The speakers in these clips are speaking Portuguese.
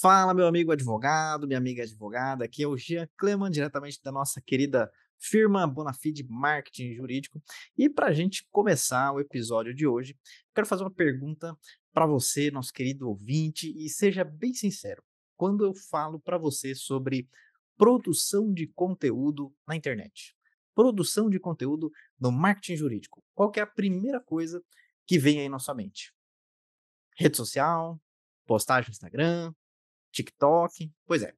Fala, meu amigo advogado, minha amiga advogada. Aqui é o Jean Cleman, diretamente da nossa querida firma Bonafide Marketing Jurídico. E para a gente começar o episódio de hoje, quero fazer uma pergunta para você, nosso querido ouvinte, e seja bem sincero. Quando eu falo para você sobre produção de conteúdo na internet, produção de conteúdo no marketing jurídico, qual é a primeira coisa que vem aí na sua mente? Rede social, postagem no Instagram, TikTok. Pois é,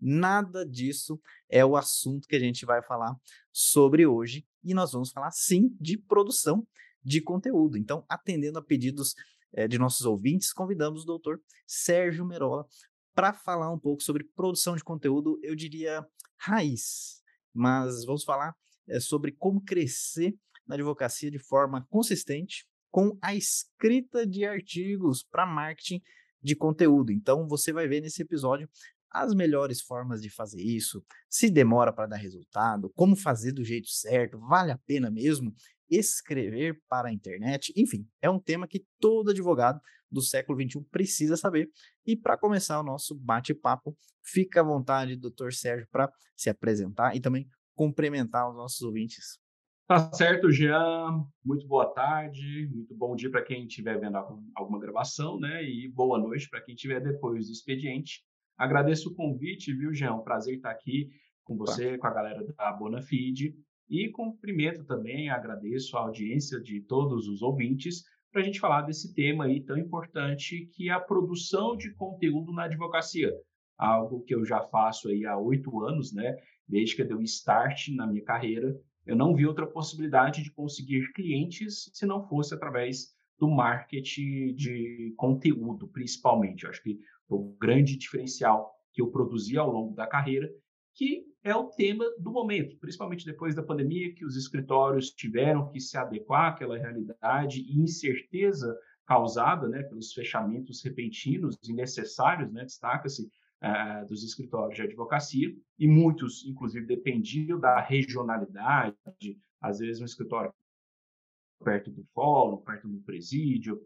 nada disso é o assunto que a gente vai falar sobre hoje e nós vamos falar sim de produção de conteúdo. Então, atendendo a pedidos é, de nossos ouvintes, convidamos o doutor Sérgio Merola para falar um pouco sobre produção de conteúdo, eu diria raiz, mas vamos falar é, sobre como crescer na advocacia de forma consistente com a escrita de artigos para marketing de conteúdo. Então, você vai ver nesse episódio as melhores formas de fazer isso, se demora para dar resultado, como fazer do jeito certo, vale a pena mesmo escrever para a internet, enfim, é um tema que todo advogado do século XXI precisa saber. E para começar o nosso bate-papo, fica à vontade, doutor Sérgio, para se apresentar e também cumprimentar os nossos ouvintes. Tá certo, Jean. Muito boa tarde, muito bom dia para quem estiver vendo alguma gravação, né? E boa noite para quem estiver depois do expediente. Agradeço o convite, viu, Jean? Um prazer estar aqui com você, com a galera da Bonafide. E cumprimento também, agradeço a audiência de todos os ouvintes para a gente falar desse tema aí tão importante que é a produção de conteúdo na advocacia. Algo que eu já faço aí há oito anos, né? Desde que eu dei o start na minha carreira eu não vi outra possibilidade de conseguir clientes se não fosse através do marketing de conteúdo, principalmente. Eu acho que o grande diferencial que eu produzi ao longo da carreira, que é o tema do momento, principalmente depois da pandemia, que os escritórios tiveram que se adequar àquela realidade e incerteza causada né, pelos fechamentos repentinos e necessários, né, destaca-se uh, dos escritórios de advocacia, e muitos, inclusive, dependiam da regionalidade, às vezes um escritório perto do fórum, perto do presídio,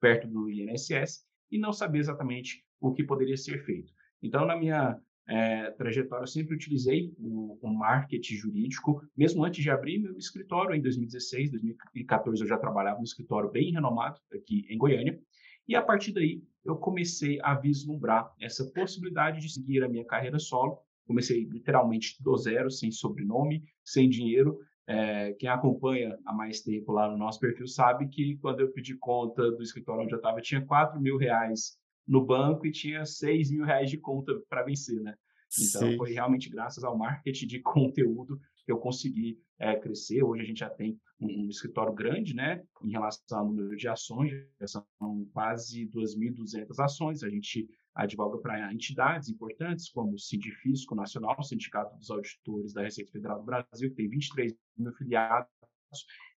perto do INSS, e não sabia exatamente o que poderia ser feito. Então, na minha é, trajetória, eu sempre utilizei o, o, marketing jurídico, mesmo antes de abrir meu escritório, em 2016, 2014, eu já trabalhava no escritório bem renomado aqui em Goiânia, e a partir daí eu comecei a vislumbrar essa possibilidade de seguir a minha carreira solo. Comecei literalmente do zero, sem sobrenome, sem dinheiro. É, quem acompanha há mais tempo lá no nosso perfil sabe que quando eu pedi conta do escritório onde eu estava, tinha 4 mil reais no banco e tinha 6 mil reais de conta para vencer, né? Então, Sim. foi realmente graças ao marketing de conteúdo que eu consegui é, crescer. Hoje a gente já tem um, escritório grande, né, em relação ao número de ações, são quase 2.200 ações. A gente advoga para entidades importantes, como o Sindifisco Nacional, o Sindicato dos Auditores da Receita Federal do Brasil, que tem 23 mil filiados,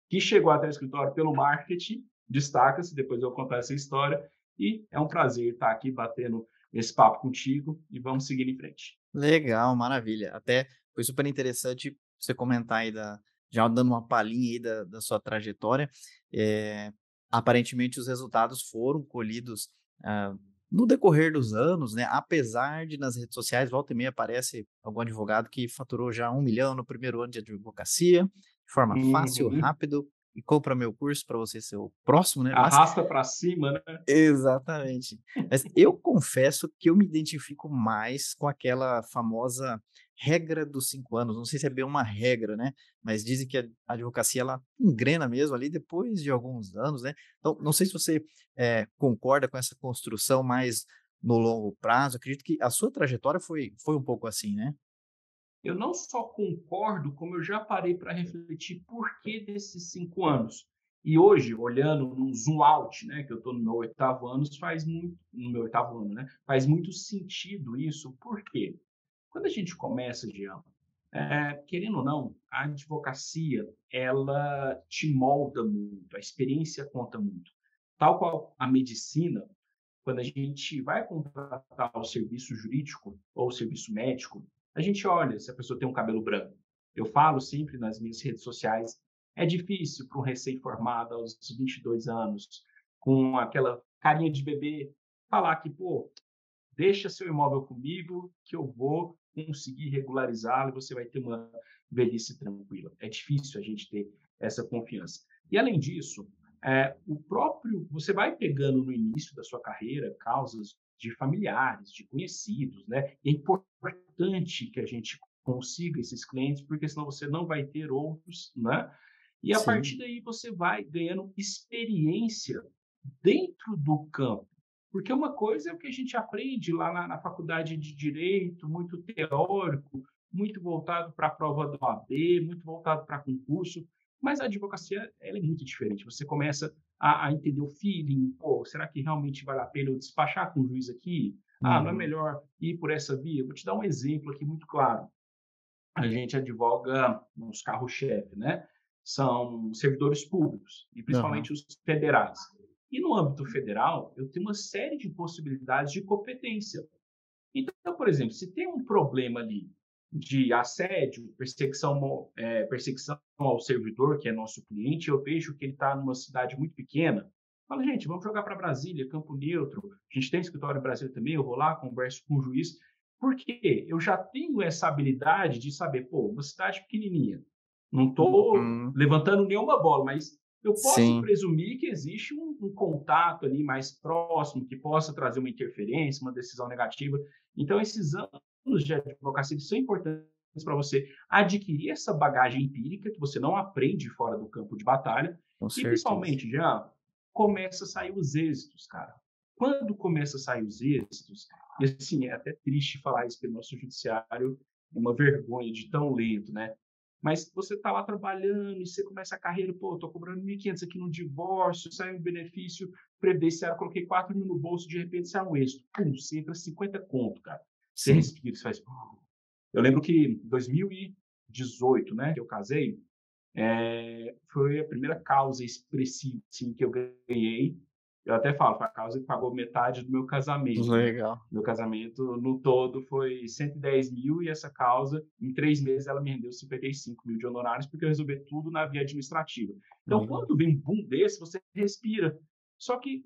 que chegou até o escritório pelo marketing, destaca-se, depois eu vou contar essa história, e é um prazer estar aqui batendo esse papo contigo e vamos seguir em frente. Legal, maravilha. Até foi super interessante você comentar aí da, já dando uma palhinha aí da, da sua trajetória. É, aparentemente os resultados foram colhidos uh, no decorrer dos anos, né? Apesar de nas redes sociais, volta e meia aparece algum advogado que faturou já um milhão no primeiro ano de advocacia, de forma uhum. fácil, rápido, e compra meu curso para você ser o próximo, né? Arrasta para cima, né? Exatamente. Mas eu confesso que eu me identifico mais com aquela famosa regra dos cinco anos. Não sei se é bem uma regra, né? Mas dizem que a advocacia ela engrena mesmo ali depois de alguns anos, né? Então, não sei se você é, concorda com essa construção mais no longo prazo. Acredito que a sua trajetória foi, foi um pouco assim, né? Eu não só concordo, como eu já parei para refletir por que desses cinco anos. E hoje, olhando num zoom out, né, que eu estou no meu oitavo ano, faz muito, no meu oitavo ano, né, faz muito sentido isso. Por quê? Quando a gente começa, Jean, é, querendo ou não, a advocacia, ela te molda muito, a experiência conta muito. Tal qual a medicina, quando a gente vai contratar o serviço jurídico ou o serviço médico, a gente olha se a pessoa tem um cabelo branco. Eu falo sempre nas minhas redes sociais, é difícil para um recém-formado aos 22 anos, com aquela carinha de bebê, falar que, pô, deixa seu imóvel comigo que eu vou conseguir regularizá-lo e você vai ter uma velhice tranquila. É difícil a gente ter essa confiança. E além disso, é, o próprio você vai pegando no início da sua carreira causas de familiares, de conhecidos, né? E é importante que a gente consiga esses clientes, porque senão você não vai ter outros, né? E a Sim. partir daí você vai ganhando experiência dentro do campo. Porque uma coisa é o que a gente aprende lá na, na faculdade de Direito, muito teórico, muito voltado para a prova do OAB, muito voltado para concurso, mas a advocacia ela é muito diferente. Você começa a, a, entender o feeling, pô, será que realmente vale a pena eu despachar com o juiz aqui? Ah, não é uhum. melhor ir por essa via? Vou te dar um exemplo aqui muito claro. A gente advoga nos carros-chefe, né? São servidores públicos, e principalmente uhum. os federais. E no âmbito federal, eu tenho uma série de possibilidades de competência. Então, por exemplo, se tem um problema ali de assédio, perseguição, é, perseguição ao servidor, que é nosso cliente, eu vejo que ele está numa cidade muito pequena. Fala, gente, vamos jogar para Brasília, Campo Neutro. A gente tem escritório em Brasília também, eu vou lá, converso com o juiz. Porque eu já tenho essa habilidade de saber, pô, uma cidade pequenininha, não estou uhum. levantando nenhuma bola, mas eu posso Sim. presumir que existe um, um, contato ali mais próximo que possa trazer uma interferência, uma decisão negativa. Então, esses anos de advocacia são importantes para você adquirir essa bagagem empírica que você não aprende fora do campo de batalha. Com e certeza. principalmente, já começa a sair os êxitos, cara. Quando começa a sair os êxitos, e assim, é até triste falar isso pelo nosso judiciário, é uma vergonha de tão lento, né? Mas você está lá trabalhando e você começa a carreira, pô, estou cobrando 1.500 aqui no divórcio, sai um benefício previdenciário, coloquei 4 mil no bolso, de repente sai um êxito. Pum, você entra 50 conto, cara. Você Sim. respira, você faz. Eu lembro que em 2018, né, que eu casei, é, foi a primeira causa expressiva assim, que eu ganhei. Eu até falo, foi a causa que pagou metade do meu casamento. Né. Legal. Meu casamento no todo foi 110 mil e essa causa, em três meses, ela me rendeu 55 mil de honorários porque eu resolvi tudo na via administrativa. Então, quando vem um boom desse, você respira. Só que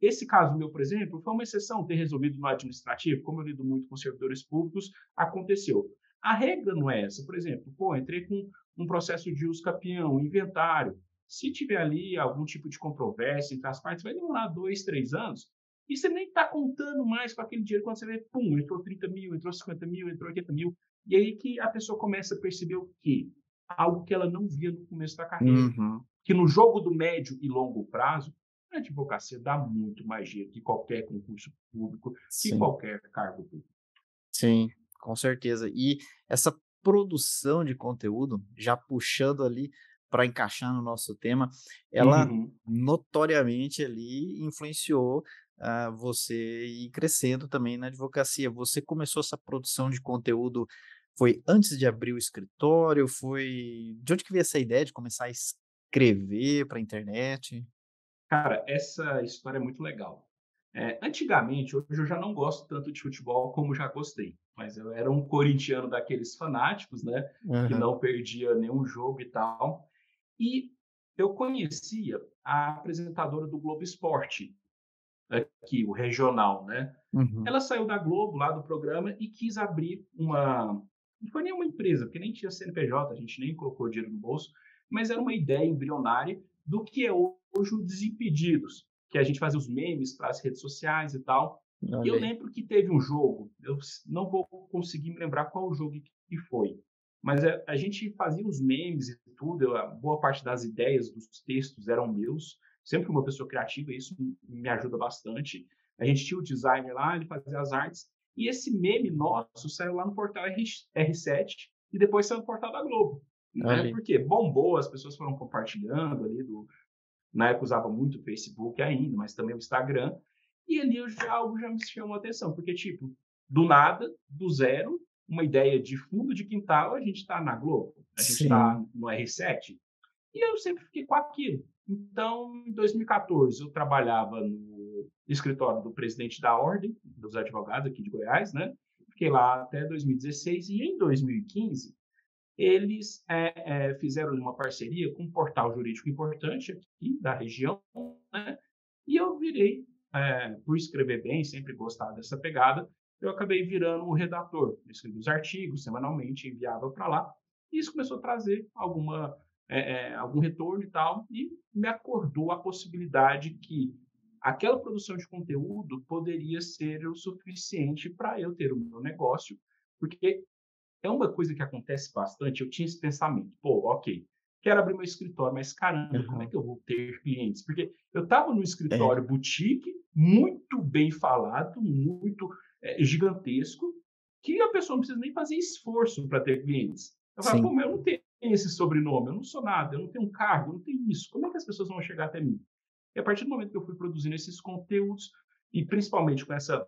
esse caso meu, por exemplo, foi uma exceção ter resolvido no administrativo, como eu lido muito com servidores públicos, aconteceu. A regra não é essa. Por exemplo, pô, entrei com um processo de uso capião, inventário. Se tiver ali algum tipo de controvérsia entre as partes, vai demorar dois, três anos. E você nem está contando mais com aquele dinheiro quando você vê, pum, entrou 30 mil, entrou 50 mil, entrou 80 mil. E aí que a pessoa começa a perceber o quê? Algo que ela não via no começo da carreira. Uhum. Que no jogo do médio e longo prazo, a advocacia dá muito mais dinheiro que qualquer concurso público, Sim. que qualquer cargo público. Sim, com certeza. E essa produção de conteúdo, já puxando ali para encaixar no nosso tema, ela uhum. notoriamente ali influenciou uh, você ir crescendo também na advocacia. Você começou essa produção de conteúdo foi antes de abrir o escritório? Foi de onde que veio essa ideia de começar a escrever para a internet? Cara, essa história é muito legal. É, antigamente, hoje eu já não gosto tanto de futebol como já gostei, mas eu era um corintiano daqueles fanáticos, né? Uhum. Que não perdia nenhum jogo e tal. E eu conhecia a apresentadora do Globo Esporte, aqui, o regional, né? Uhum. Ela saiu da Globo, lá do programa, e quis abrir uma. Não foi nenhuma empresa, porque nem tinha CNPJ, a gente nem colocou dinheiro no bolso, mas era uma ideia embrionária do que é hoje o Desimpedidos, que a gente fazia os memes para as redes sociais e tal. E eu lembro que teve um jogo, eu não vou conseguir me lembrar qual jogo que foi, mas a, a gente fazia os memes e tudo, a boa parte das ideias dos textos eram meus, sempre uma pessoa criativa, isso me ajuda bastante. A gente tinha o designer lá, ele fazia as artes, e esse meme nosso saiu lá no portal R, R7 e depois saiu no portal da Globo. Né? Porque bombou, as pessoas foram compartilhando ali. Do... Na época usava muito o Facebook ainda, mas também o Instagram. E ali eu já, algo já me chamou a atenção, porque, tipo, do nada, do zero, uma ideia de fundo de quintal, a gente está na Globo, a gente está no R7. E eu sempre fiquei com aquilo. Então, em 2014, eu trabalhava no escritório do presidente da Ordem dos Advogados aqui de Goiás, né? Fiquei lá até 2016 e em 2015 eles é, é, fizeram uma parceria com um portal jurídico importante aqui da região, né? E eu virei é, por escrever bem, sempre gostar dessa pegada, eu acabei virando o redator. Eu os artigos semanalmente, enviava para lá, e isso começou a trazer alguma, é, é, algum retorno e tal, e me acordou a possibilidade que aquela produção de conteúdo poderia ser o suficiente para eu ter o meu negócio, porque é uma coisa que acontece bastante. Eu tinha esse pensamento, pô, ok, quero abrir meu escritório, mas caramba, como é que eu vou ter clientes? Porque eu estava no escritório é. boutique, muito bem falado, muito é, gigantesco, que a pessoa não precisa nem fazer esforço para ter clientes. Eu falo, pô, mas eu não tenho esse sobrenome, eu não sou nada, eu não tenho um cargo, eu não tenho isso. Como é que as pessoas vão chegar até mim? E a partir do momento que eu fui produzindo esses conteúdos, e principalmente com essa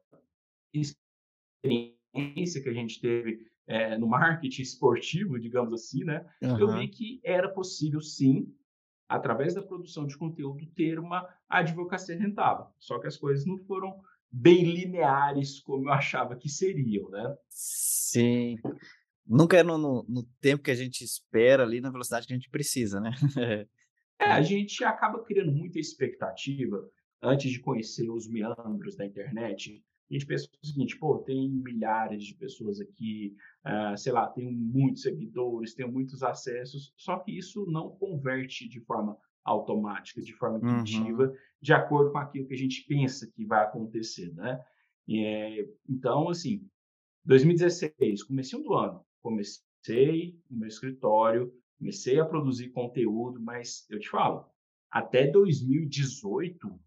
experiência que a gente teve é, no marketing esportivo, digamos assim, né? Uhum. Eu vi que era possível, sim, através da produção de conteúdo, ter uma advocacia rentável. Só que as coisas não foram bem lineares como eu achava que seriam, né? Sim. Nunca é no, no, no tempo que a gente espera ali, na velocidade que a gente precisa, né? é, a gente acaba criando muita expectativa antes de conhecer os meandros da internet a gente pensa o seguinte, pô, tem milhares de pessoas aqui, uh, sei lá, tem muitos seguidores, tem muitos acessos, só que isso não converte de forma automática, de forma intuitiva, uhum. de acordo com aquilo que a gente pensa que vai acontecer, né? E, é, então, assim, 2016, comecei do ano, comecei no meu escritório, comecei a produzir conteúdo, mas eu te falo, até 2018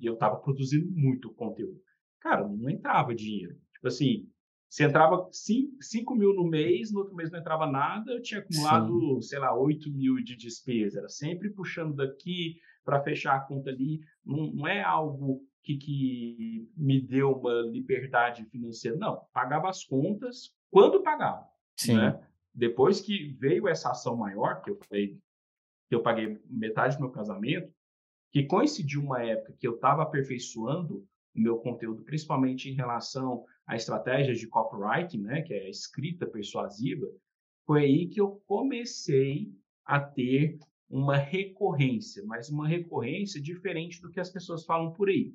eu estava produzindo muito conteúdo cara, não entrava dinheiro. Tipo assim, se entrava 5 mil no mês, no outro mês não entrava nada, eu tinha acumulado, Sim. sei lá, 8 mil de despesa. Era sempre puxando daqui para fechar a conta ali. Não, não é algo que, que, me deu uma liberdade financeira. Não, pagava as contas quando pagava. Sim. Né? Depois que veio essa ação maior, que eu falei, que eu paguei metade do meu casamento, que coincidiu uma época que eu estava aperfeiçoando o meu conteúdo, principalmente em relação a estratégias de copywriting, né, que é a escrita persuasiva, foi aí que eu comecei a ter uma recorrência, mas uma recorrência diferente do que as pessoas falam por aí.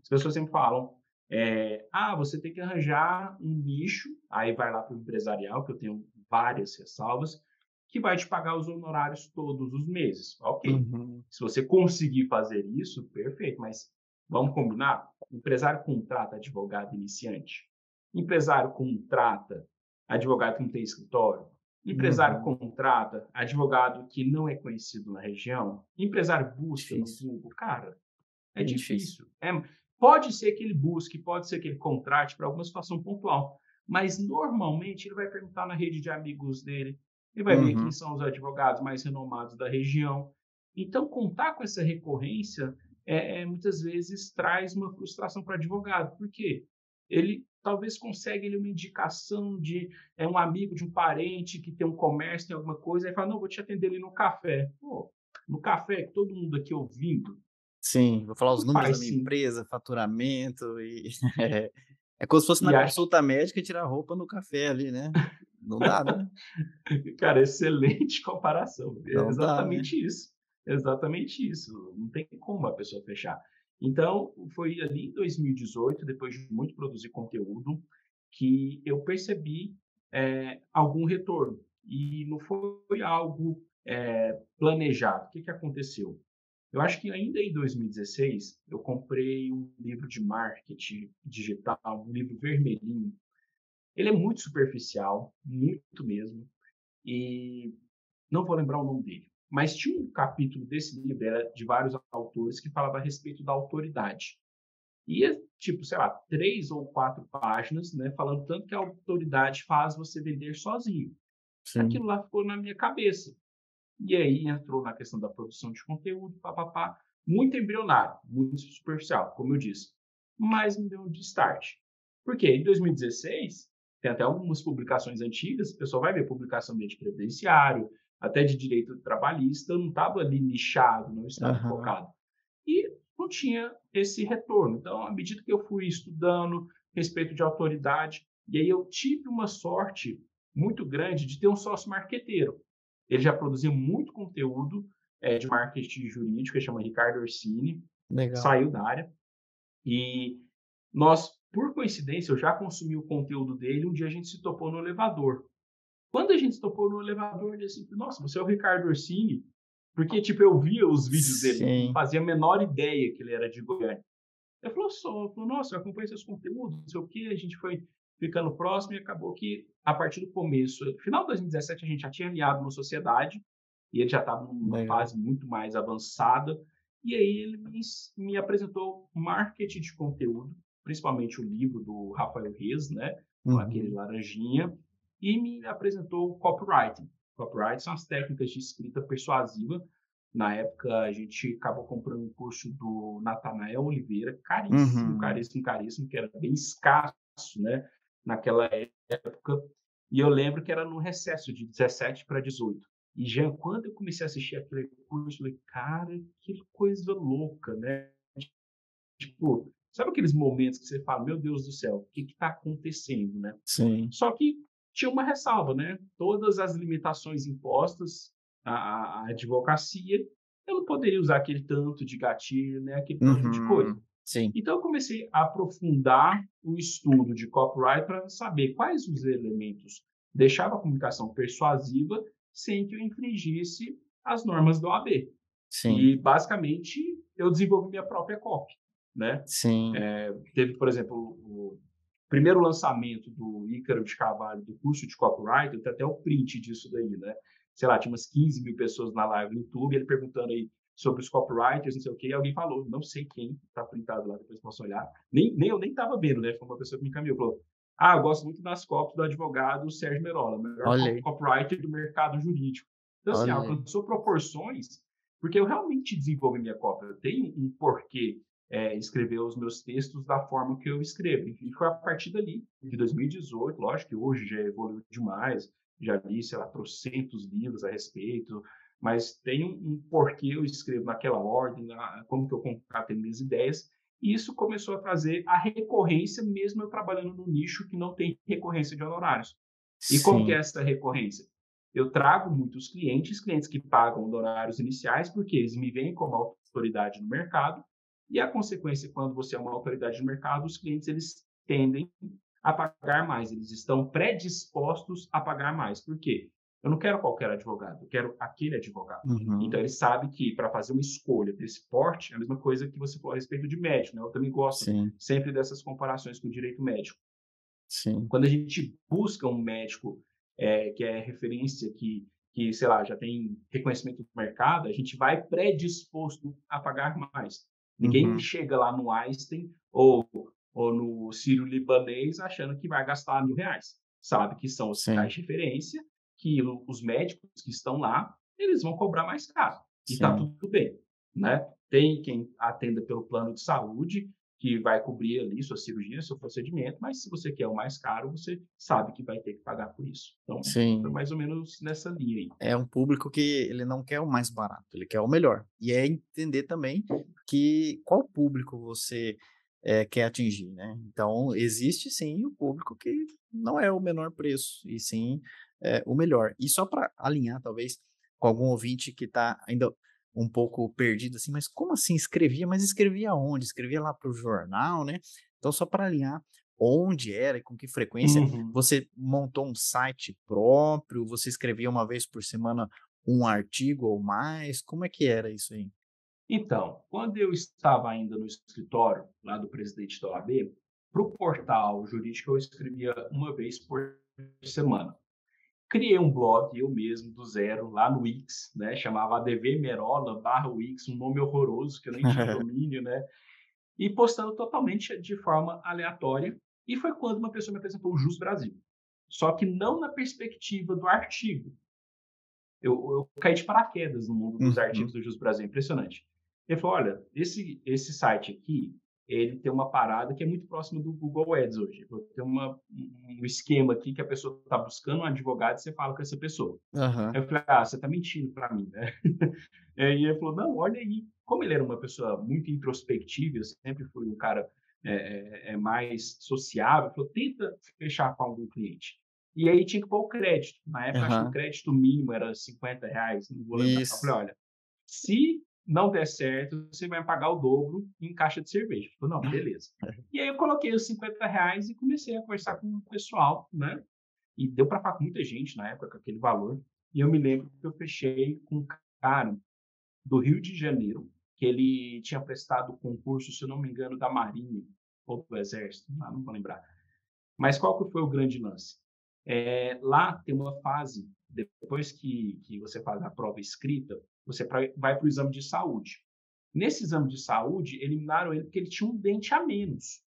As pessoas sempre falam, é, ah, você tem que arranjar um nicho, aí vai lá para o empresarial, que eu tenho várias ressalvas, que vai te pagar os honorários todos os meses. Ok. Uhum. Se você conseguir fazer isso, perfeito, mas Vamos combinar? Empresário contrata advogado iniciante. Empresário contrata advogado que não tem escritório. Empresário uhum. contrata advogado que não é conhecido na região. Empresário busca difícil. no Google. Cara, é, é difícil. difícil. É, pode ser que ele busque, pode ser que ele contrate para alguma situação pontual. Mas normalmente ele vai perguntar na rede de amigos dele. Ele vai uhum. ver quem são os advogados mais renomados da região. Então, contar com essa recorrência é, é, muitas vezes traz uma frustração para o advogado. Por quê? Ele talvez consegue ele, uma indicação de é, um amigo, de um parente que tem um comércio, tem alguma coisa, aí fala, não, vou te atender ali no café. Pô, no café, todo mundo aqui ouvindo. Sim, vou falar os números da minha sim. empresa, faturamento e... É, é como se fosse na e consulta acho... médica tirar roupa no café ali, né? Não dá, né? Cara, excelente comparação. É exatamente dá, né? isso. Exatamente isso. Não tem como a pessoa fechar. Então, foi ali em 2018, depois de muito produzir conteúdo, que eu percebi é, algum retorno. E não foi algo é, planejado. O que, que aconteceu? Eu acho que ainda em 2016, eu comprei um livro de marketing digital, um livro vermelhinho. Ele é muito superficial, muito mesmo, e não vou lembrar o nome dele. Mas tinha um capítulo desse livro, era de vários autores, que falava a respeito da autoridade. E, tipo, sei lá, três ou quatro páginas, né, falando tanto que a autoridade faz você vender sozinho. Sim. Aquilo lá ficou na minha cabeça. E aí entrou na questão da produção de conteúdo, papapá, muito embrionário, muito superficial, como eu disse. Mas me deu um start. Porque em 2016, tem até algumas publicações antigas, o pessoal vai ver publicação de previdenciário, até de direito trabalhista, não estava ali nichado, não estava uhum. focado. E não tinha esse retorno. Então, à medida que eu fui estudando respeito de autoridade, e aí eu tive uma sorte muito grande de ter um sócio marqueteiro. Ele já produzia muito conteúdo é, de marketing jurídico, que chama Ricardo Orsini, Legal. saiu da área. E nós, por coincidência, eu já consumi o conteúdo dele, um dia a gente se topou no elevador. Quando a gente topou no elevador, ele disse, nossa, você é o Ricardo Orsini? Porque, tipo, eu via os vídeos dele, Sim. não fazia a menor ideia que ele era de Goiânia. Ele falou, só, falou, nossa, eu acompanho seus conteúdos, não sei o quê, a gente foi ficando próximo e acabou que, a partir do começo, final de 2017, a gente já tinha alinhado uma sociedade e ele já estava numa Legal. fase muito mais avançada. E aí ele me, me, apresentou marketing de conteúdo, principalmente o livro do Rafael Reis, né, uhum. aquele laranjinha, e me apresentou copywriting. Copyright são as técnicas de escrita persuasiva. Na época, a gente acabou comprando um curso do Natanael Oliveira, caríssimo, uhum. caríssimo, caríssimo, que era bem escasso, né? Naquela época. E eu lembro que era no recesso de 17 para 18. E já quando eu comecei a assistir aquele curso, eu falei, cara, que coisa louca, né? Tipo, sabe aqueles momentos que você fala, meu Deus do céu, o que está acontecendo, né? Sim. Só que tinha uma ressalva, né? Todas as limitações impostas à, à advocacia, eu não poderia usar aquele tanto de gatilho, né? Aquele tanto uhum. de coisa. Sim. Então eu comecei a aprofundar o estudo de copyright para saber quais os elementos deixavam a comunicação persuasiva sem que eu infringisse as normas do AB. Sim. E basicamente eu desenvolvi minha própria copy, né? Sim. É, teve, por exemplo, primeiro lançamento do Ícaro de Carvalho, do curso de copyright, tenho até o print disso daí, né? Sei lá, tinha umas 15 mil pessoas na live no YouTube, ele perguntando aí sobre os copywriters, não sei o quê, e alguém falou, não sei quem, tá printado lá, depois posso olhar. Nem, nem eu nem tava vendo, né? Foi uma pessoa que me encaminhou, falou, ah, eu gosto muito das copies do advogado Sérgio Merola, melhor Olhei. copywriter do mercado jurídico. Então, assim, alcançou proporções, porque eu realmente desenvolvi minha cópia. Eu tenho um porquê é, escrever os meus textos da forma que eu escrevo. E foi a partir dali, de 2018, lógico que hoje já evoluiu demais, já li, sei lá, trocentos livros a respeito, mas tem um, porquê eu escrevo naquela ordem, na, como que eu concateno minhas ideias, e isso começou a trazer a recorrência, mesmo eu trabalhando no nicho que não tem recorrência de honorários. E Sim. como que é essa recorrência? Eu trago muitos clientes, clientes que pagam honorários iniciais, porque eles me veem como autoridade no mercado, e a consequência, quando você é uma autoridade no mercado, os clientes eles tendem a pagar mais, eles estão predispostos a pagar mais. Por quê? Eu não quero qualquer advogado, eu quero aquele advogado. Uhum. Então, ele sabe que para fazer uma escolha desse porte, é a mesma coisa que você falou a respeito de médico, né? Eu também gosto Sim. sempre dessas comparações com o direito médico. Sim. Quando a gente busca um médico é, que é referência, que, que, sei lá, já tem reconhecimento do mercado, a gente vai predisposto a pagar mais. Ninguém uhum. chega lá no Einstein ou, ou no Sírio Libanês achando que vai gastar mil reais. Sabe que são os sinais de referência, que os médicos que estão lá, eles vão cobrar mais caro. E está tudo bem. Né? Tem quem atenda pelo plano de saúde, que vai cobrir ali sua cirurgia, seu procedimento, mas se você quer o mais caro, você sabe que vai ter que pagar por isso. Então, Sim. é mais ou menos nessa linha aí. É um público que ele não quer o mais barato, ele quer o melhor. E é entender também que qual público você é, quer atingir, né? Então, existe sim o público que não é o menor preço, e sim é, o melhor. E só para alinhar, talvez, com algum ouvinte que está ainda um pouco perdido assim, mas como assim escrevia? Mas escrevia onde? Escrevia lá para o jornal, né? Então, só para alinhar onde era e com que frequência, uhum. você montou um site próprio, você escrevia uma vez por semana um artigo ou mais? Como é que era isso aí? Então, quando eu estava ainda no escritório lá do presidente da OAB, para o portal jurídico eu escrevia uma vez por semana criei um blog eu mesmo do zero lá no Wix, né? Chamava ADV Merola barra Wix, um nome horroroso que eu nem tinha domínio, né? E postando totalmente de forma aleatória. E foi quando uma pessoa me apresentou o Jus Brasil. Só que não na perspectiva do artigo. Eu, eu caí de paraquedas no mundo dos uhum. artigos do Jus Brasil, impressionante. Ele falou: olha, esse, esse site aqui, ele tem uma parada que é muito próxima do Google Ads hoje. Tem uma, um esquema aqui que a pessoa está buscando um advogado e você fala com essa pessoa. Uhum. Eu falei, ah, você está mentindo para mim, né? e ele falou, não, olha aí. Como ele era uma pessoa muito introspectiva, eu sempre fui um cara é, é, é mais sociável, falou, tenta fechar com algum cliente. E aí tinha que pôr o crédito. Na época, uhum. acho que o crédito mínimo era 50 reais. Não vou lembrar. Eu falei, olha, se não der certo, você vai pagar o dobro em caixa de cerveja. Eu falei, não, beleza. e aí eu coloquei os 50 reais e comecei a conversar com o pessoal, né? E deu para falar com muita gente na época com aquele valor. E eu me lembro que eu fechei com um cara do Rio de Janeiro, que ele tinha prestado concurso, se eu não me engano, da Marinha ou do Exército, não vou lembrar. Mas qual que foi o grande lance? É, lá tem uma fase, depois que, que você faz a prova escrita, você vai para o exame de saúde. Nesse exame de saúde, eliminaram ele porque ele tinha um dente a menos.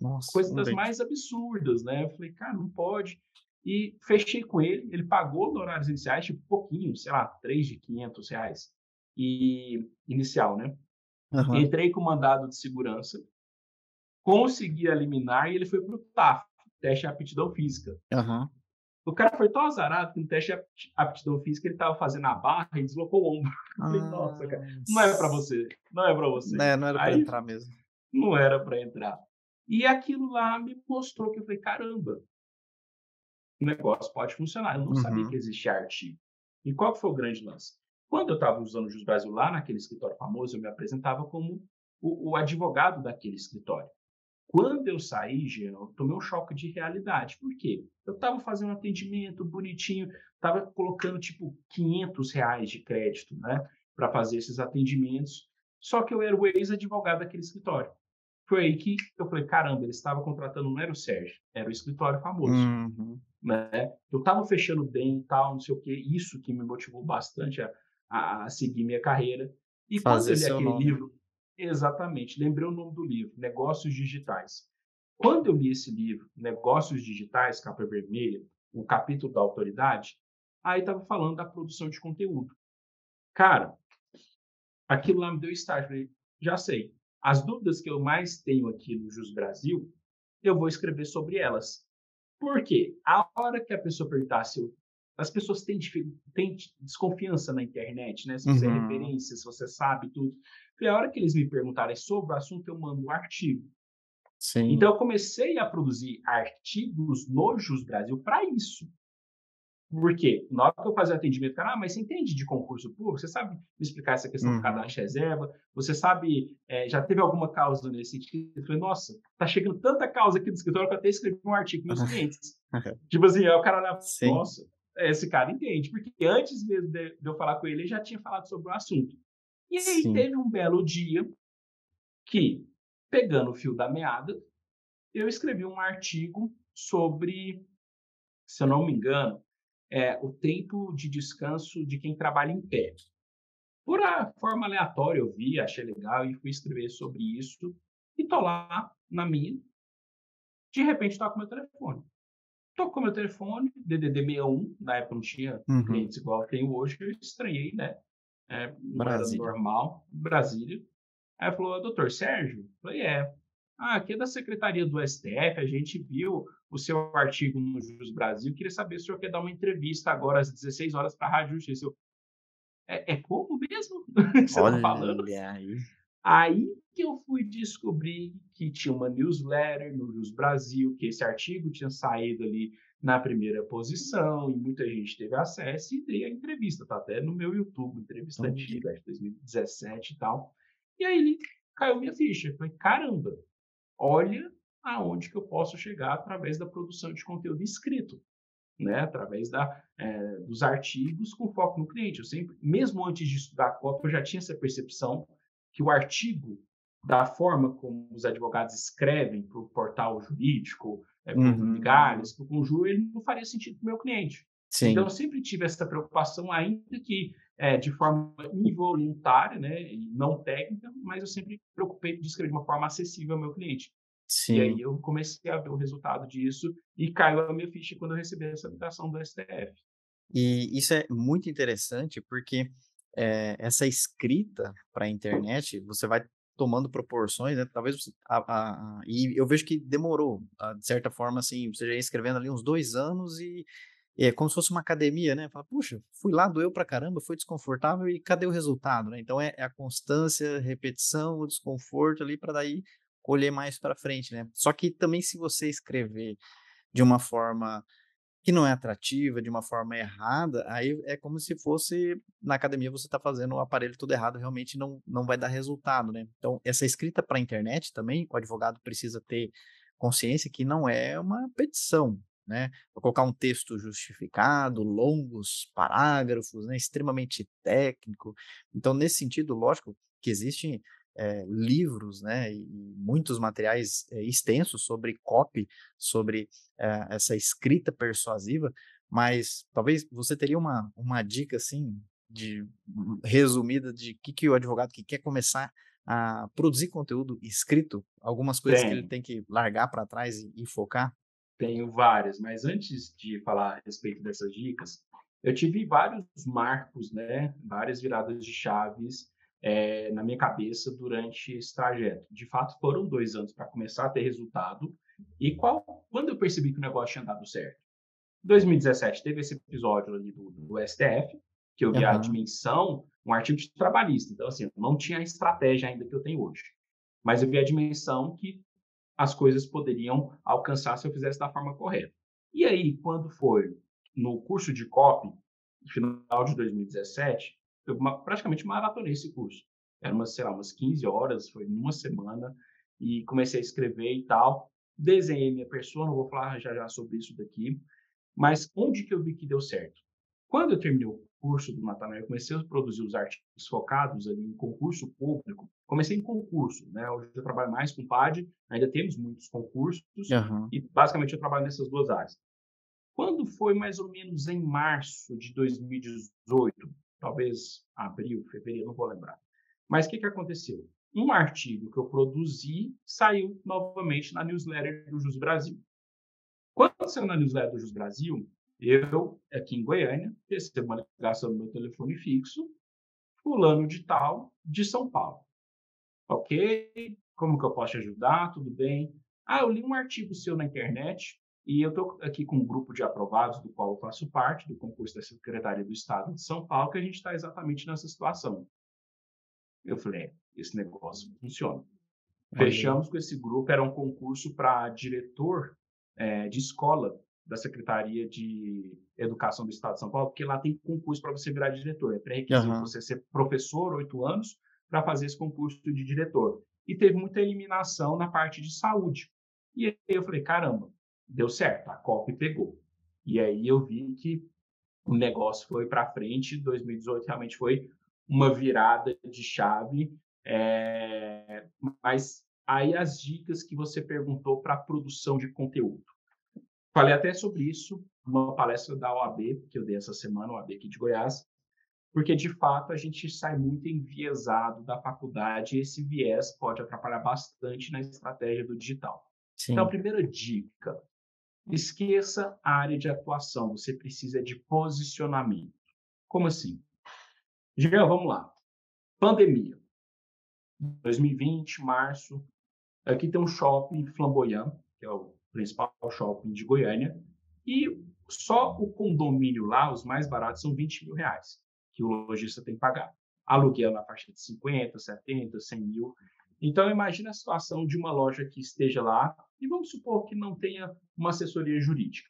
Nossa, Coisas um das dente. mais absurdas, né? Eu falei, cara, não pode. E fechei com ele, ele pagou horários iniciais, tipo, pouquinho, sei lá, 3 de 500 reais. E inicial, né? Uhum. Entrei com mandado de segurança, consegui eliminar e ele foi para o TAF, teste de aptidão física. Uhum. O cara foi tão azarado que no teste de aptidão física ele estava fazendo a barra e deslocou o ombro. Ah, falei, nossa, cara, não é para você, não é para você. É, não era para entrar mesmo. Não era para entrar. E aquilo lá me mostrou que eu falei, caramba, o negócio pode funcionar. Eu não uhum. sabia que existia artigo. E qual foi o grande lance? Quando eu estava usando o Jus Brasil lá naquele escritório famoso, eu me apresentava como o, o advogado daquele escritório. Quando eu saí, eu tomei um choque de realidade. Por quê? Eu estava fazendo um atendimento bonitinho, estava colocando tipo 500 reais de crédito, né, para fazer esses atendimentos. Só que eu era o ex-advogado daquele escritório. Foi aí que eu falei, caramba, ele estava contratando, não era o Sérgio, era o escritório famoso. Uhum. Né? Eu estava fechando bem e tal, não sei o quê. Isso que me motivou bastante a, a seguir minha carreira. E Fazer quando eu li aquele nome. livro, Exatamente. Lembrei o nome do livro, Negócios Digitais. Quando eu li esse livro, Negócios Digitais, capa vermelha, o capítulo da autoridade, aí estava falando da produção de conteúdo. Cara, aquilo lá me deu estágio. Já sei. As dúvidas que eu mais tenho aqui no Jus Brasil, eu vou escrever sobre elas. Por quê? A hora que a pessoa perguntar se eu as pessoas têm, têm, desconfiança na internet, né? Se você é uhum. é referência, se você sabe tudo. E a hora que eles me perguntarem sobre o assunto, eu mando um artigo. Sim. Então, eu comecei a produzir artigos no Jus Brasil para isso. Por quê? Na hora que eu fazia atendimento, cara, ah, mas você entende de concurso público? Você sabe me explicar essa questão uhum. do cadastro reserva? Você sabe, é, já teve alguma causa nesse sentido? Eu falei, nossa, tá chegando tanta causa aqui no escritório que eu até escrevi um artigo meus clientes. tipo assim, aí o cara olha, nossa, esse cara entende, porque antes mesmo de, eu falar com ele, ele já tinha falado sobre o assunto. E aí Sim. teve um belo dia que, pegando o fio da meada, eu escrevi um artigo sobre, se eu não me engano, é, o tempo de descanso de quem trabalha em pé. Por a forma aleatória, eu vi, achei legal e fui escrever sobre isso. E tô lá na minha. De repente, toco meu telefone. Tocou meu telefone, DDD 61, na época não tinha uhum. clientes igual eu tenho hoje, eu estranhei, né? É, normal, Brasília. Aí falou, doutor Sérgio? Eu falei, é. Ah, aqui é da Secretaria do STF, a gente viu o seu artigo no Jus Brasil, queria saber se o senhor quer dar uma entrevista agora às 16 horas para a Rádio Justiça. Eu, é, é como mesmo? Você tá Olha tá falando? Aí. Aí que eu fui descobrir que tinha uma newsletter no Jus Brasil, que esse artigo tinha saído ali na primeira posição e muita gente teve acesso e dei a entrevista, tá até no meu YouTube, entrevista uhum. antiga, de 2017 e tal. E aí caiu minha ficha. Eu falei, caramba, olha aonde que eu posso chegar através da produção de conteúdo escrito, né? Através da, é, dos artigos com foco no cliente. Eu sempre, mesmo antes de estudar a COP, eu já tinha essa percepção que o artigo, da forma como os advogados escrevem para o portal jurídico, é, para uhum. o Gales, para o Conjuro, ele não faria sentido para o meu cliente. Sim. Então, eu sempre tive essa preocupação, ainda que é, de forma involuntária, né, e não técnica, mas eu sempre preocupei de escrever de uma forma acessível ao meu cliente. Sim. E aí eu comecei a ver o resultado disso e caiu a minha ficha quando eu recebi essa habitação do STF. E isso é muito interessante porque é, essa escrita para a internet, você vai tomando proporções, né? Talvez a, a, a, e eu vejo que demorou, ah, de certa forma, assim, você já ia escrevendo ali uns dois anos e, e é como se fosse uma academia, né? Fala, puxa, fui lá, doeu pra caramba, foi desconfortável e cadê o resultado, né? Então é, é a constância, repetição, o desconforto ali para daí colher mais para frente, né? Só que também se você escrever de uma forma que não é atrativa, de uma forma errada, aí é como se fosse na academia você está fazendo o aparelho tudo errado, realmente não, não vai dar resultado, né? Então, essa escrita para a internet também, o advogado precisa ter consciência que não é uma petição, né? Vou colocar um texto justificado, longos parágrafos, né? Extremamente técnico. Então, nesse sentido, lógico que existem é, livros, né, e muitos materiais é, extensos sobre copy, sobre é, essa escrita persuasiva, mas talvez você teria uma, uma dica, assim, de resumida de que, que o advogado que quer começar a produzir conteúdo escrito, algumas coisas que ele tem que largar para trás e, e focar? Tenho várias, mas antes de falar a respeito dessas dicas, eu tive vários marcos, né, várias viradas de chaves é, na minha cabeça durante esse trajeto. De fato, foram dois anos para começar a ter resultado. E qual, quando eu percebi que o negócio tinha dado certo? Em 2017 teve esse episódio ali do, do STF, que eu vi uhum. a dimensão, um artigo de trabalhista. Então, assim, não tinha a estratégia ainda que eu tenho hoje. Mas eu vi a dimensão que as coisas poderiam alcançar se eu fizesse da forma correta. E aí, quando foi no curso de COP, final de 2017, eu praticamente maratonei esse curso. Era umas, sei lá, umas 15 horas, foi numa semana, e comecei a escrever e tal. Desenhei minha pessoa, não vou falar já já sobre isso daqui, mas onde que eu vi que deu certo? Quando eu terminei o curso do Natanael, comecei a produzir os artigos focados ali em concurso público. Comecei em concurso, né? Hoje eu trabalho mais com PAD, ainda temos muitos concursos, uhum. e basicamente eu trabalho nessas duas áreas. Quando foi mais ou menos em março de 2018, talvez abril, fevereiro, não vou lembrar. Mas o que, que aconteceu? Um artigo que eu produzi saiu novamente na newsletter do Jus Brasil. Quando saiu na newsletter do Jus Brasil, eu, aqui em Goiânia, recebo uma ligação no meu telefone fixo, fulano de tal, de São Paulo. Ok? Como que eu posso te ajudar? Tudo bem? Ah, eu li um artigo seu na internet e eu estou aqui com um grupo de aprovados, do qual eu faço parte, do concurso da Secretaria do Estado de São Paulo, que a gente está exatamente nessa situação. Eu falei, é, esse negócio funciona. Fechamos com esse grupo, era um concurso para diretor é, de escola da Secretaria de Educação do Estado de São Paulo, porque lá tem concurso para você virar diretor. É pré-requisito uhum. você ser professor, oito anos, para fazer esse concurso de diretor. E teve muita eliminação na parte de saúde. E aí eu falei, caramba, deu certo, a COP pegou. E aí eu vi que o negócio foi para frente, 2018 realmente foi uma virada de chave, é... mas aí as dicas que você perguntou para produção de conteúdo. Falei até sobre isso numa palestra da OAB, que eu dei essa semana, OAB aqui de Goiás, porque de fato a gente sai muito enviesado da faculdade e esse viés pode atrapalhar bastante na estratégia do digital. Sim. Então, a primeira dica, Esqueça a área de atuação, você precisa de posicionamento. Como assim? Jean, vamos lá. Pandemia. 2020, março. Aqui tem um shopping Flamboyant, que é o principal shopping de Goiânia, e só o condomínio lá, os mais baratos, são 20 mil reais, que o lojista tem que pagar. Aluguel na faixa de 50, 70, 100 mil. Então, imagine a situação de uma loja que esteja lá e vamos supor que não tenha uma assessoria jurídica.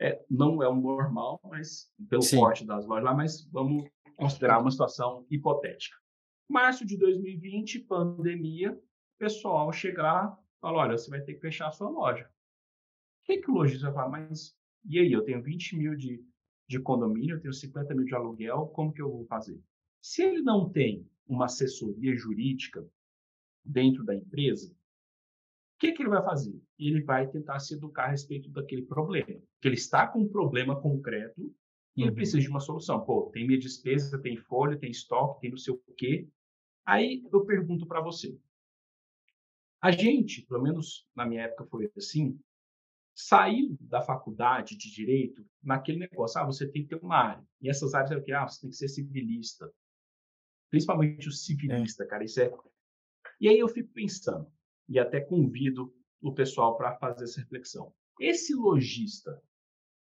É, não é o normal, mas pelo Sim. porte das lojas lá, mas vamos considerar uma situação hipotética. Março de 2020, pandemia, o pessoal chega lá fala, olha, você vai ter que fechar a sua loja. O que, que o lojista vai falar? Mas e aí, eu tenho 20 mil de, de condomínio, eu tenho 50 mil de aluguel, como que eu vou fazer? Se ele não tem uma assessoria jurídica dentro da empresa, o que, que ele vai fazer? Ele vai tentar se educar a respeito daquele problema. Que ele está com um problema concreto e ele uhum. precisa de uma solução. Pô, tem minha despesa, tem folha, tem estoque, tem não sei o quê. Aí eu pergunto para você. A gente, pelo menos na minha época foi assim, saiu da faculdade de direito naquele negócio, ah, você tem que ter uma área. E essas áreas é o que? Ah, você tem que ser civilista. Principalmente o civilista, é. cara, isso é... E aí eu fico pensando, e até convido o pessoal para fazer essa reflexão. Esse lojista,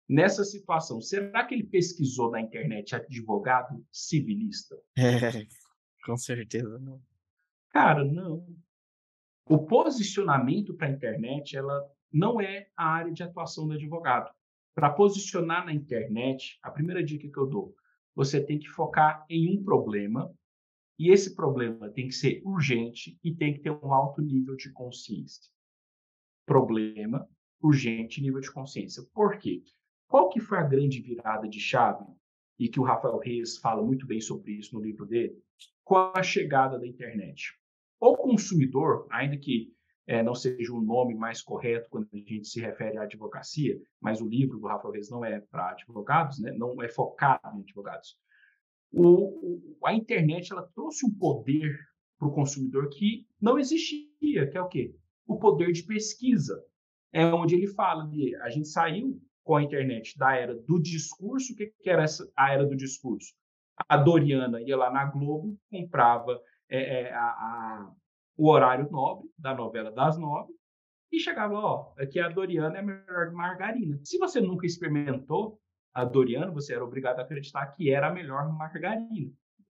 nessa situação, será que ele pesquisou na internet advogado civilista? É, com certeza não. Cara, não. O posicionamento para a internet, ela não é a área de atuação do advogado. para posicionar na internet, a primeira dica que eu dou, você tem que focar em um problema e esse problema tem que ser urgente e tem que ter um alto nível de consciência. Problema, urgente, nível de consciência. Por quê? Qual que foi a grande virada de chave e que o Rafael Reis fala muito bem sobre isso no livro dele? Com a chegada da internet. O consumidor, ainda que é, não seja o nome mais correto quando a gente se refere à advocacia, mas o livro do Rafael Reis não é para advogados, né? não é focado em advogados. O, a internet ela trouxe um poder para o consumidor que não existia, que é o quê? O poder de pesquisa. É onde ele fala de a gente saiu com a internet da era do discurso. O que, que era essa, a era do discurso? A Doriana ia lá na Globo, comprava é, é, a, a, o horário nobre da novela das nove e chegava, ó, aqui a Doriana é melhor margarina. Se você nunca experimentou a Doriana, você era obrigado a acreditar que era a melhor margarina.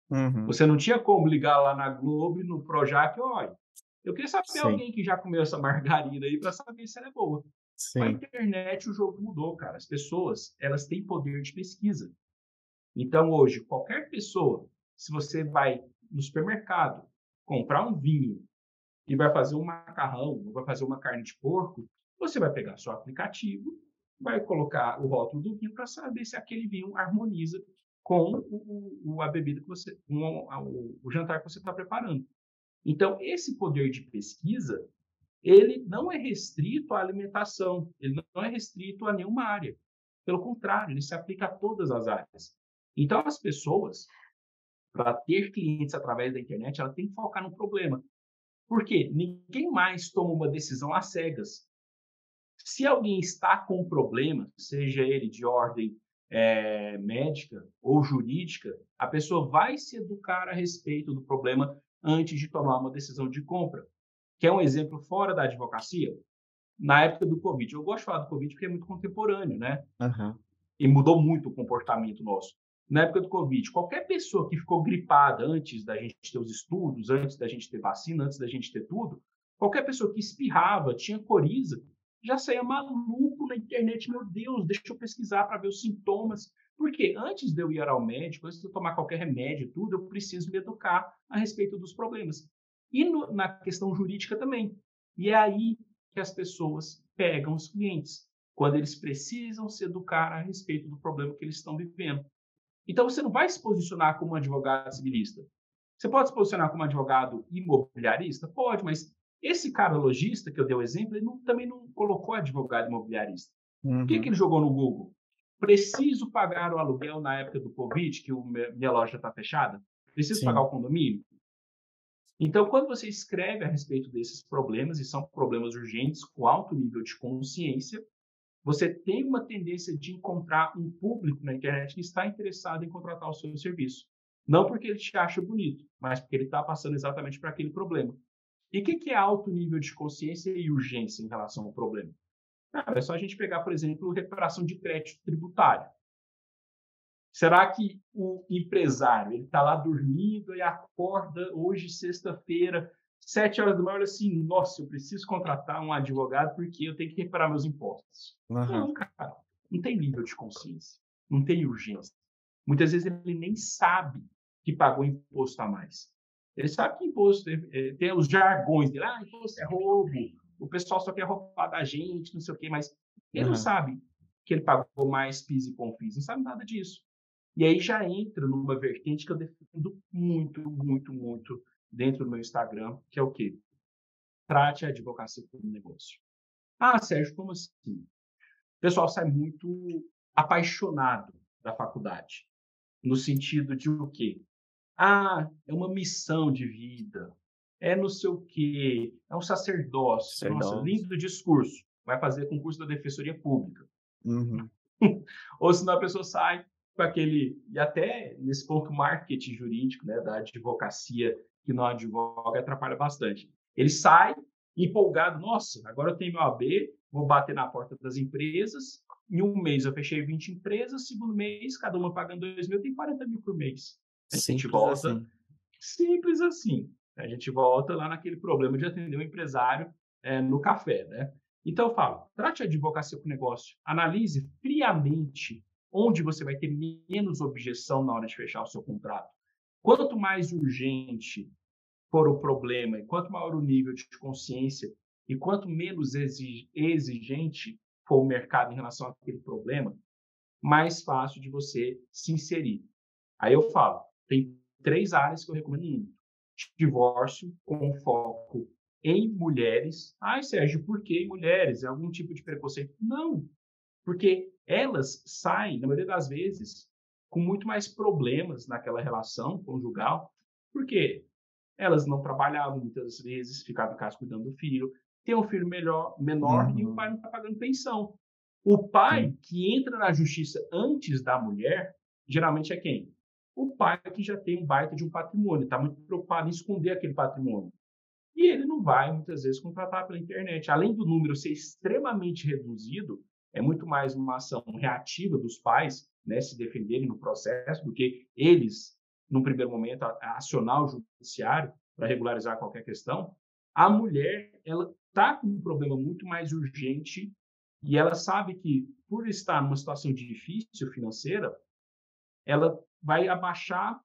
Uhum. Você não tinha como ligar lá na Globo, no Projac, olha, eu queria saber Sim. alguém que já comeu essa margarina aí para saber se ela é boa. Sim. Com a internet o jogo mudou, cara. As pessoas, elas têm poder de pesquisa. Então hoje, qualquer pessoa, se você vai no supermercado comprar um vinho e vai fazer um macarrão, ou vai fazer uma carne de porco, você vai pegar seu aplicativo, vai colocar o rótulo do vinho para saber se aquele vinho harmoniza com o, o, a bebida que você, com o, o jantar que você está preparando. Então, esse poder de pesquisa, ele não é restrito à alimentação, ele não é restrito a nenhuma área. Pelo contrário, ele se aplica a todas as áreas. Então, as pessoas, para ter clientes através da internet, ela tem que focar no problema. Por quê? Ninguém mais toma uma decisão às cegas. Se alguém está com um problema, seja ele de ordem é, médica ou jurídica, a pessoa vai se educar a respeito do problema antes de tomar uma decisão de compra. Que é um exemplo fora da advocacia, na época do Covid. Eu gosto de falar do Covid porque é muito contemporâneo, né? Uhum. E mudou muito o comportamento nosso na época do Covid, qualquer pessoa que ficou gripada antes da gente ter os estudos, antes da gente ter vacina, antes da gente ter tudo, qualquer pessoa que espirrava, tinha coriza, já saía maluco na internet. Meu Deus, deixa eu pesquisar para ver os sintomas. Porque antes de eu ir ao médico, antes de eu tomar qualquer remédio tudo, eu preciso me educar a respeito dos problemas. E no, na questão jurídica também. E é aí que as pessoas pegam os clientes, quando eles precisam se educar a respeito do problema que eles estão vivendo. Então, você não vai se posicionar como um advogado civilista. Você pode se posicionar como um advogado imobiliarista? Pode, mas esse cara lojista que eu dei o exemplo, ele não, também não colocou advogado imobiliarista. Uhum. O que, que ele jogou no Google? Preciso pagar o aluguel na época do Covid, que o, minha loja está fechada? Preciso Sim. pagar o condomínio? Então, quando você escreve a respeito desses problemas, e são problemas urgentes, com alto nível de consciência, você tem uma tendência de encontrar um público na internet que está interessado em contratar o seu serviço. Não porque ele te acha bonito, mas porque ele está passando exatamente para aquele problema. E o que, que é alto nível de consciência e urgência em relação ao problema? Ah, é só a gente pegar, por exemplo, reparação de crédito tributário. Será que o empresário ele está lá dormindo e acorda hoje, sexta-feira, sete horas da manhã, olha assim, nossa, eu preciso contratar um advogado porque eu tenho que reparar meus impostos. Uhum. Não, cara, não tem nível de consciência, não tem urgência. Muitas vezes ele nem sabe que pagou imposto a mais. Ele sabe que imposto é, tem os jargões dele, ah, imposto é roubo, o pessoal só quer roubar da gente, não sei o quê, mas ele uhum. não sabe que ele pagou mais PIS e CONFIS, não sabe nada disso. E aí já entra numa vertente que eu defendo muito, muito, muito dentro do meu Instagram, que é o quê? Trate a advocacia como negócio. Ah, Sérgio, como assim? O pessoal sai muito apaixonado da faculdade, no sentido de o quê? Ah, é uma missão de vida, é não sei o quê, é um sacerdócio. sacerdócio. Nossa, lindo discurso. Vai fazer concurso da Defensoria Pública. Uhum. Ou senão a pessoa sai com aquele, e até nesse ponto marketing jurídico, né, da advocacia que não advoga atrapalha bastante. Ele sai empolgado, nossa, agora eu tenho meu AB, vou bater na porta das empresas. Em um mês eu fechei 20 empresas, segundo mês, cada uma pagando 2 mil, tem 40 mil por mês. A gente volta. Assim. Simples assim. A gente volta lá naquele problema de atender um empresário é, no café, né? Então eu falo, trate a advocacia com negócio, analise friamente onde você vai ter menos objeção na hora de fechar o seu contrato. Quanto mais urgente for o problema e quanto maior o nível de consciência e quanto menos exigente for o mercado em relação àquele problema, mais fácil de você se inserir. Aí eu falo, tem três áreas que eu recomendo muito. Divórcio com foco em mulheres. Ai, Sérgio, por que mulheres? É algum tipo de preconceito? Não, porque elas saem, na maioria das vezes, com muito mais problemas naquela relação conjugal, porque elas não trabalhavam muitas vezes, ficavam em casa cuidando do filho, tem um filho melhor, menor uhum. e o pai não está pagando pensão. O pai Sim. que entra na justiça antes da mulher, geralmente é quem? O pai que já tem um baita de um patrimônio, está muito preocupado em esconder aquele patrimônio. E ele não vai, muitas vezes, contratar pela internet. Além do número ser extremamente reduzido, é muito mais uma ação reativa dos pais né, se defenderem no processo do que eles, num primeiro momento, acionar o judiciário para regularizar qualquer questão. A mulher, ela está com um problema muito mais urgente e ela sabe que, por estar numa situação difícil financeira, ela vai abaixar,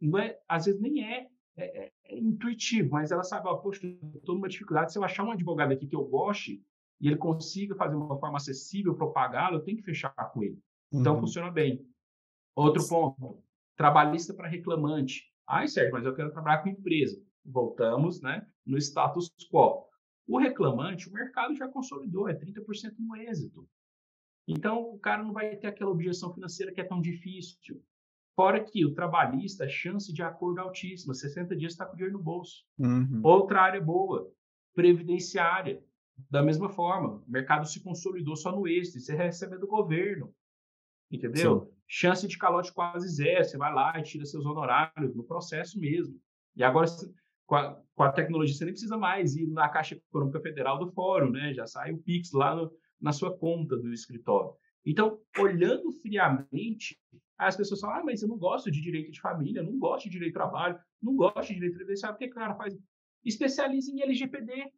não é, às vezes nem é, é, é, é intuitivo, mas ela sabe, ó, poxa, estou numa dificuldade, se eu achar um advogado aqui que eu goste e ele consiga fazer uma forma acessível para pagá-lo, eu tenho que fechar com ele. Então, uhum. funciona bem. Outro ponto, trabalhista para reclamante. Ai, certo, mas eu quero trabalhar com empresa. Voltamos né, no status quo. O reclamante, o mercado já consolidou, é 30% no êxito. Então, o cara não vai ter aquela objeção financeira que é tão difícil. Fora que o trabalhista, chance de acordo altíssima, 60 dias está com o dinheiro no bolso. Uhum. Outra área boa, previdenciária. Da mesma forma, o mercado se consolidou só no êxito, você recebe do governo. Entendeu? Sim. Chance de calote quase zero, você vai lá e tira seus honorários no processo mesmo. E agora, com a, com a, tecnologia, você nem precisa mais ir na Caixa Econômica Federal do Fórum, né? Já sai o Pix lá no, na sua conta do escritório. Então, olhando friamente, as pessoas falam, ah, mas eu não gosto de direito de família, não gosto de direito de trabalho, não gosto de direito previdenciário, porque, cara, faz... Especializa em LGPD.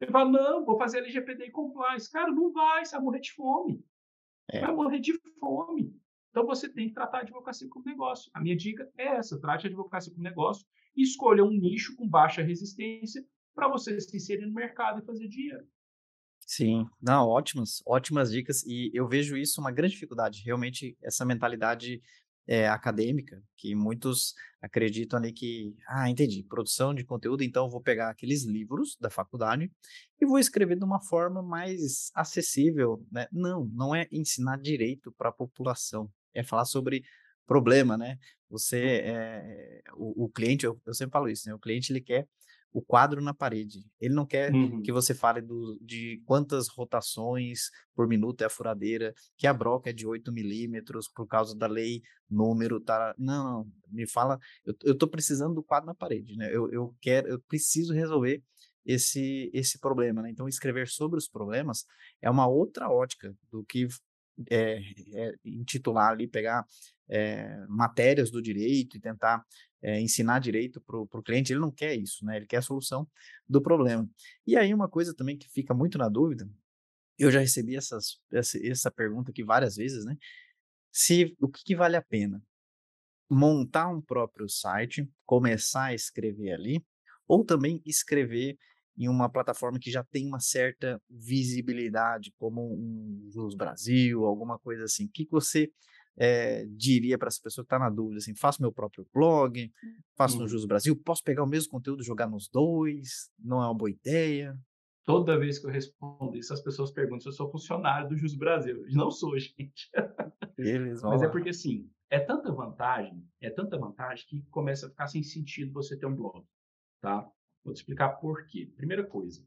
Ele fala, não, vou fazer LGPD e compliance. Cara, não vai, você vai morrer de fome. É. Vai morrer de fome. Então, você tem que tratar a advocacia como negócio. A minha dica é essa, trate a advocacia como negócio e escolha um nicho com baixa resistência para você se inserir no mercado e fazer dinheiro. Sim, não, ótimas, ótimas dicas. E eu vejo isso uma grande dificuldade, realmente, essa mentalidade é, acadêmica, que muitos acreditam ali que, ah, entendi, produção de conteúdo, então vou pegar aqueles livros da faculdade e vou escrever de uma forma mais acessível, né? Não, não é ensinar direito para a população, é falar sobre problema, né? Você, é, o, o cliente, eu, eu sempre falo isso, né? O cliente, ele quer o quadro na parede. Ele não quer uhum. que você fale do, de quantas rotações por minuto é a furadeira, que a broca é de 8 milímetros por causa da lei número, tá? Não, não, me fala, eu, eu tô precisando do quadro na parede, né? Eu, eu quero, eu preciso resolver esse, esse problema, né? Então, escrever sobre os problemas é uma outra ótica do que é, é, intitular ali, pegar é, matérias do direito e tentar é, ensinar direito para o cliente, ele não quer isso, né? Ele quer a solução do problema. E aí uma coisa também que fica muito na dúvida, eu já recebi essas, essa, essa pergunta aqui várias vezes, né? Se o que, que vale a pena? Montar um próprio site, começar a escrever ali, ou também escrever em uma plataforma que já tem uma certa visibilidade, como um Jus Brasil, alguma coisa assim. O que, que você é, diria para essa pessoa que está na dúvida, assim, faço meu próprio blog, faço uhum. no Jus Brasil, posso pegar o mesmo conteúdo e jogar nos dois? Não é uma boa ideia? Toda vez que eu respondo isso, as pessoas perguntam se eu sou funcionário do Jus Brasil. Eu não sou, gente. Eles Mas é porque, assim, é tanta vantagem, é tanta vantagem que começa a ficar sem sentido você ter um blog, tá? Vou te explicar por quê. Primeira coisa,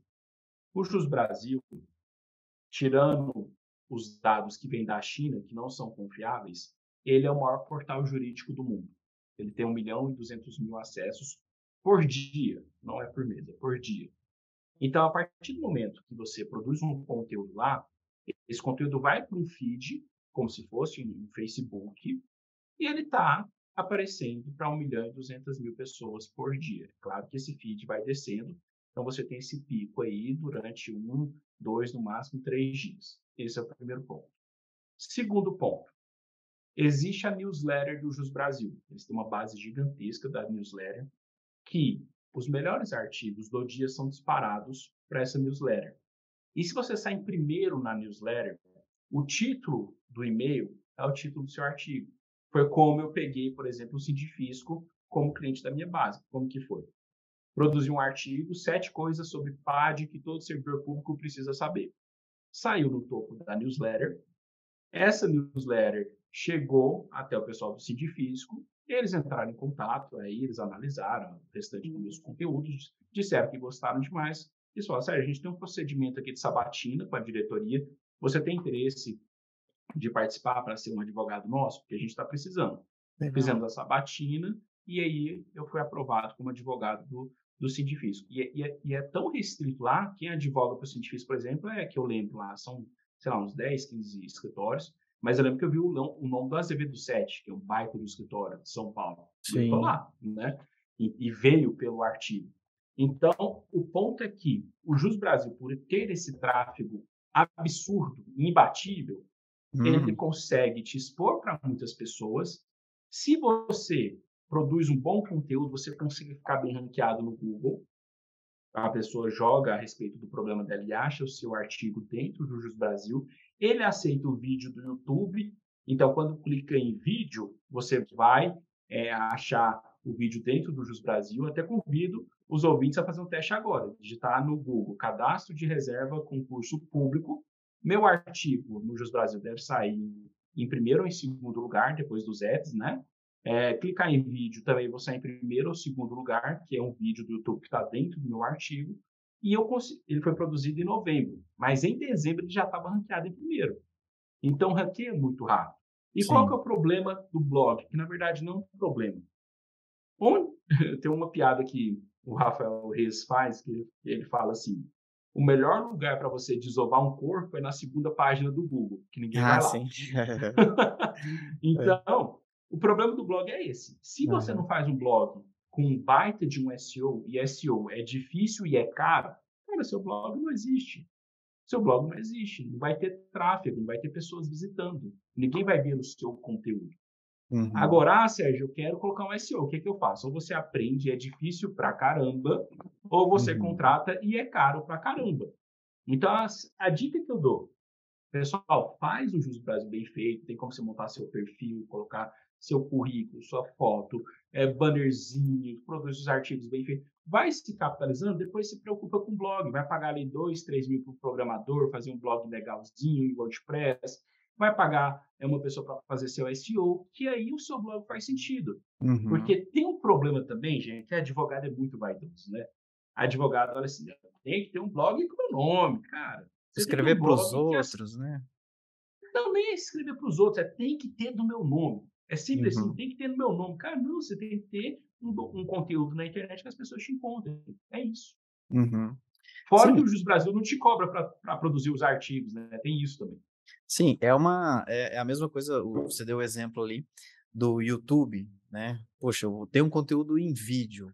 o Jus Brasil, tirando os dados que vêm da China, que não são confiáveis, ele é o maior portal jurídico do mundo. Ele tem 1 milhão e 200 mil acessos por dia, não é por mês, é por dia. Então, a partir do momento que você produz um conteúdo lá, esse conteúdo vai para um feed, como se fosse um Facebook, e ele está aparecendo para 1 milhão e 200 mil pessoas por dia. Claro que esse feed vai descendo, Então você tem esse pico aí durante um, dois, no máximo três dias. Esse é o primeiro ponto. Segundo ponto, existe a newsletter do Jus Brasil. Eles têm uma base gigantesca da newsletter que os melhores artigos do dia são disparados para essa newsletter. E se você sai primeiro na newsletter, o título do e-mail é o título do seu artigo. Foi como eu peguei, por exemplo, o Cientifisco como cliente da minha base. Como que foi? Produzi um artigo, sete coisas sobre PAD que todo servidor público precisa saber. Saiu no topo da newsletter. Essa newsletter chegou até o pessoal do Cientifisco. Eles entraram em contato, aí eles analisaram o restante dos meus conteúdos, disseram que gostaram demais. E falaram, sério, a gente tem um procedimento aqui de sabatina com a diretoria. Você tem interesse de participar para ser um advogado nosso? Porque a gente está precisando. Legal. Fizemos a sabatina e aí eu fui aprovado como advogado do, do Sindifisco. E, é, e, é, e é tão restrito lá, quem advoga para o Sindifisco, por exemplo, é que eu lembro lá, são, sei lá, uns 10, 15 escritórios, mas eu lembro que eu vi o, o nome do Azevedo 7, que é um baita do escritório de São Paulo. Sim. Eu lá, né? E, e, veio pelo artigo. Então, o ponto é que o Jus Brasil, por ter esse tráfego absurdo, imbatível, hum. ele consegue te expor para muitas pessoas. Se você produz um bom conteúdo, você consegue ficar bem ranqueado no Google. A pessoa joga a respeito do problema dela e acha o seu artigo dentro do Jus Brasil. Ele aceita o vídeo do YouTube. Então, quando clica em vídeo, você vai é, achar o vídeo dentro do Jus Brasil. Até convido os ouvintes a fazer um teste agora. Digitar no Google Cadastro de Reserva Concurso Público. Meu artigo no Jus Brasil deve sair em primeiro ou em segundo lugar, depois dos ads, né? É, clicar em vídeo também vou sair em primeiro ou segundo lugar, que é um vídeo do YouTube que está dentro do meu artigo. E eu ele foi produzido em novembro, mas em dezembro ele já estava ranqueado em primeiro. Então, ranqueia muito rápido. E Sim. qual que é o problema do blog? Que, na verdade, não é um problema. Onde... Tem uma piada que o Rafael Reis faz, que ele fala assim, o melhor lugar para você desovar um corpo é na segunda página do Google, que ninguém ah, vai lá. Sim. então, o problema do blog é esse. Se você não faz um blog com um baita de um SEO, e SEO é difícil e é caro, cara, seu blog não existe. Seu blog não existe. Não vai ter tráfego, não vai ter pessoas visitando. Ninguém vai ver o seu conteúdo. Uhum. Agora, ah, Sérgio, eu quero colocar um SEO. O que, é que eu faço? Ou você aprende e é difícil pra caramba, ou você uhum. contrata e é caro pra caramba. Então, a, a dica que eu dou, pessoal, faz o Justo Brasil bem feito, tem como você montar seu perfil, colocar seu currículo, sua foto, é, bannerzinho, produz os artigos bem feitos. Vai se capitalizando, depois se preocupa com o blog, vai pagar ali dois, três mil para o programador, fazer um blog legalzinho em WordPress, vai pagar é uma pessoa para fazer seu SEO, que aí o seu blog faz sentido. Uhum. Porque tem um problema também, gente, que advogado é muito vaidoso, né? Advogado, olha assim, tem que ter um blog com meu nome, cara. Você escrever um para os outros, é... né? Também é escrever para os outros, é tem que ter do meu nome. É simples assim, uhum. assim, tem que ter no meu nome. Cara, não, você tem que ter um, um conteúdo na internet que as pessoas te encontrem. É isso. Uhum. Fora Sim. que o Jus Brasil não te cobra para produzir os artigos, né? Tem isso também. Sim, é uma é, é, a mesma coisa. Você deu o exemplo ali do YouTube, né? Poxa, eu vou ter um conteúdo em vídeo.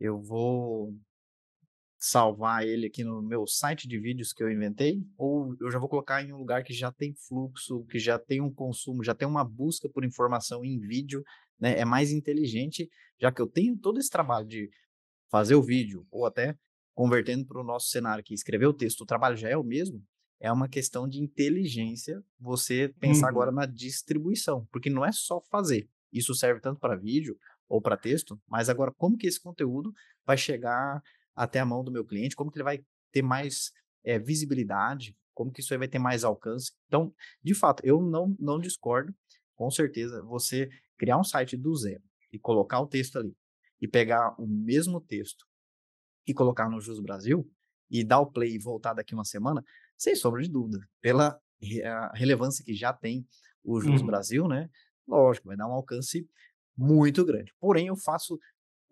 Eu vou salvar ele aqui no meu site de vídeos que eu inventei, ou eu já vou colocar em um lugar que já tem fluxo, que já tem um consumo, já tem uma busca por informação em vídeo, né? É mais inteligente, já que eu tenho todo esse trabalho de fazer o vídeo, ou até convertendo para o nosso cenário aqui, escrever o texto, o trabalho já é o mesmo, é uma questão de inteligência você pensar uhum. agora na distribuição, porque não é só fazer. Isso serve tanto para vídeo ou para texto, mas agora como que esse conteúdo vai chegar até a mão do meu cliente, como que ele vai ter mais é, visibilidade, como que isso aí vai ter mais alcance. Então, de fato, eu não, não discordo, com certeza, você criar um site do zero e colocar o texto ali, e pegar o mesmo texto e colocar no Jus Brasil, e dar o play e voltar daqui uma semana, sem sombra de dúvida, pela relevância que já tem o Jus uhum. Brasil, né? Lógico, vai dar um alcance muito grande. Porém, eu faço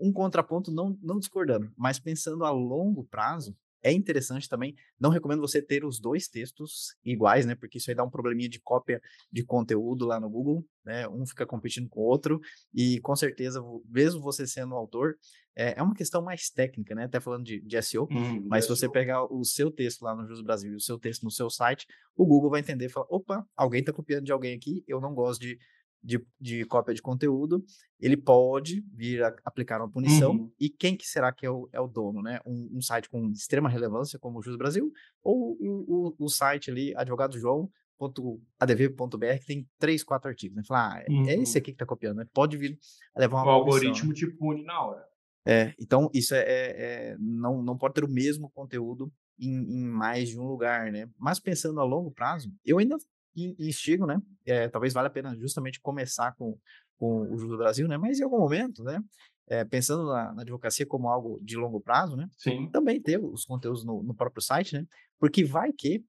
um contraponto não, não discordando, mas pensando a longo prazo, é interessante também. Não recomendo você ter os dois textos iguais, né? Porque isso aí dá um probleminha de cópia de conteúdo lá no Google, né? Um fica competindo com o outro e com certeza, mesmo você sendo autor, é, é uma questão mais técnica, né? Até falando de, de SEO, hum, mas se você pegar o seu texto lá no Jus Brasil e o seu texto no seu site, o Google vai entender e falar: opa, alguém está copiando de alguém aqui, eu não gosto de de, de cópia de conteúdo, ele pode vir a aplicar uma punição. Uhum. E quem que será que é o, é o dono, né? Um, um, site com extrema relevância, como o Jus Brasil, ou o, o, o site ali, advogadojoão.adv.br, que tem três, quatro artigos, né? Falar, ah, uhum. é esse uhum. aqui que tá copiando, né? Pode vir a levar uma O algoritmo né? te pune na hora. É, então isso é, é, é, não, não pode ter o mesmo conteúdo em, em, mais de um lugar, né? Mas pensando a longo prazo, eu ainda instigo, né? É, talvez valha a pena justamente começar com, com o Jus do Brasil, né? Mas em algum momento, né? É, pensando na, na, advocacia como algo de longo prazo, né? Sim. Também ter os conteúdos no, no próprio site, né? Porque vai que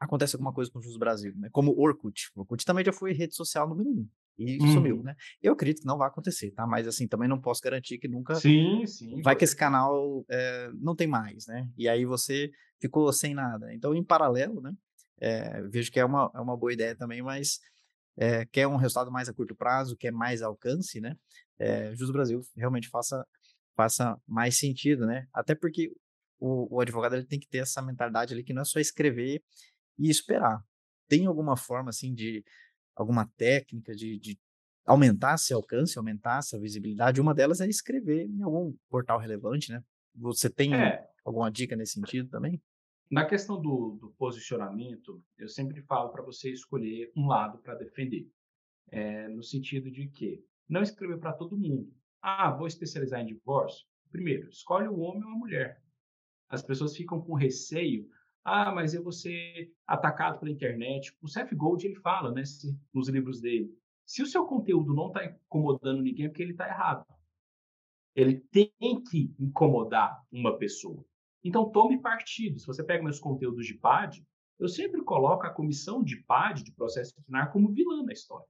acontece alguma coisa com o Jus Brasil, né? Como o Orkut. O Orkut também já foi rede social número um e uhum. sumiu, né? Eu acredito que não vai acontecer, tá? Mas assim, também não posso garantir que nunca. Sim, sim. Vai que esse canal é, não tem mais, né? E aí você ficou sem nada. Então, em paralelo, né? É, vejo que é uma, é uma boa ideia também, mas é, quer um resultado mais a curto prazo, quer mais alcance, né? É, Jus Brasil realmente faça, faça mais sentido, né? Até porque o, o advogado ele tem que ter essa mentalidade ali que não é só escrever e esperar. Tem alguma forma, assim, de alguma técnica de, de aumentar esse alcance, aumentar essa visibilidade? Uma delas é escrever em algum portal relevante, né? Você tem é. alguma dica nesse sentido também? Na questão do, do posicionamento, eu sempre falo para você escolher um lado para defender. É, no sentido de que não escrever para todo mundo. Ah, vou especializar em divórcio? Primeiro, escolhe o homem ou a mulher. As pessoas ficam com receio. Ah, mas eu vou ser atacado pela internet. O Seth Gold ele fala, né, nos livros dele. Se o seu conteúdo não está incomodando ninguém, é porque ele está errado. Ele tem que incomodar uma pessoa. Então, tome partido. Se você pega meus conteúdos de PAD, eu sempre coloco a comissão de PAD, de processo disciplinar, como vilã na história.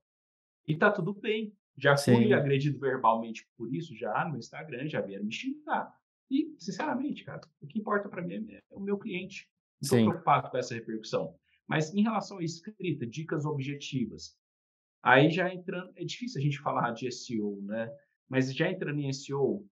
E tá tudo bem. Já fui Sim. agredido verbalmente por isso, já no Instagram, já vieram me xingar. E, sinceramente, cara, o que importa para mim é, o meu cliente. Não estou preocupado com essa repercussão. Mas em relação à escrita, dicas objetivas, aí já entrando, é difícil a gente falar de SEO, né? Mas já entrando em SEO,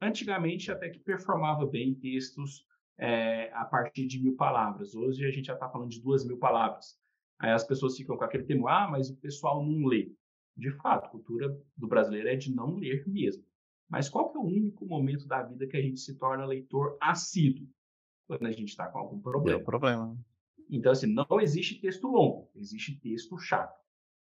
Antigamente, até que performava bem textos é, a partir de mil palavras. Hoje, a gente já está falando de duas mil palavras. Aí as pessoas ficam com aquele temor, ah, mas o pessoal não lê. De fato, a cultura do brasileiro é de não ler mesmo. Mas qual que é o único momento da vida que a gente se torna leitor assíduo? Quando a gente está com algum problema. É problema. Então, assim, não existe texto longo, existe texto chato.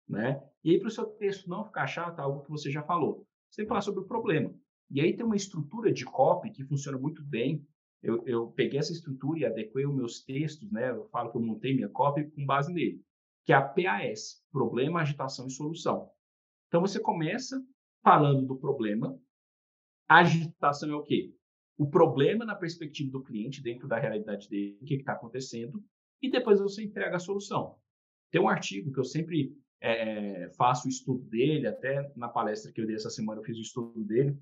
Né? E aí, para o seu texto não ficar chato, é algo que você já falou. Você tem que falar sobre o problema. E aí tem uma estrutura de copy que funciona muito bem. Eu, eu peguei essa estrutura e adequei os meus textos, né? Eu falo que eu montei minha copy com base nele, que é a PAS, problema, agitação e solução. Então você começa falando do problema. Agitação é o quê? O problema na perspectiva do cliente, dentro da realidade dele, o que está acontecendo, e depois você entrega a solução. Tem um artigo que eu sempre é, faço o estudo dele, até na palestra que eu dei essa semana eu fiz o estudo dele,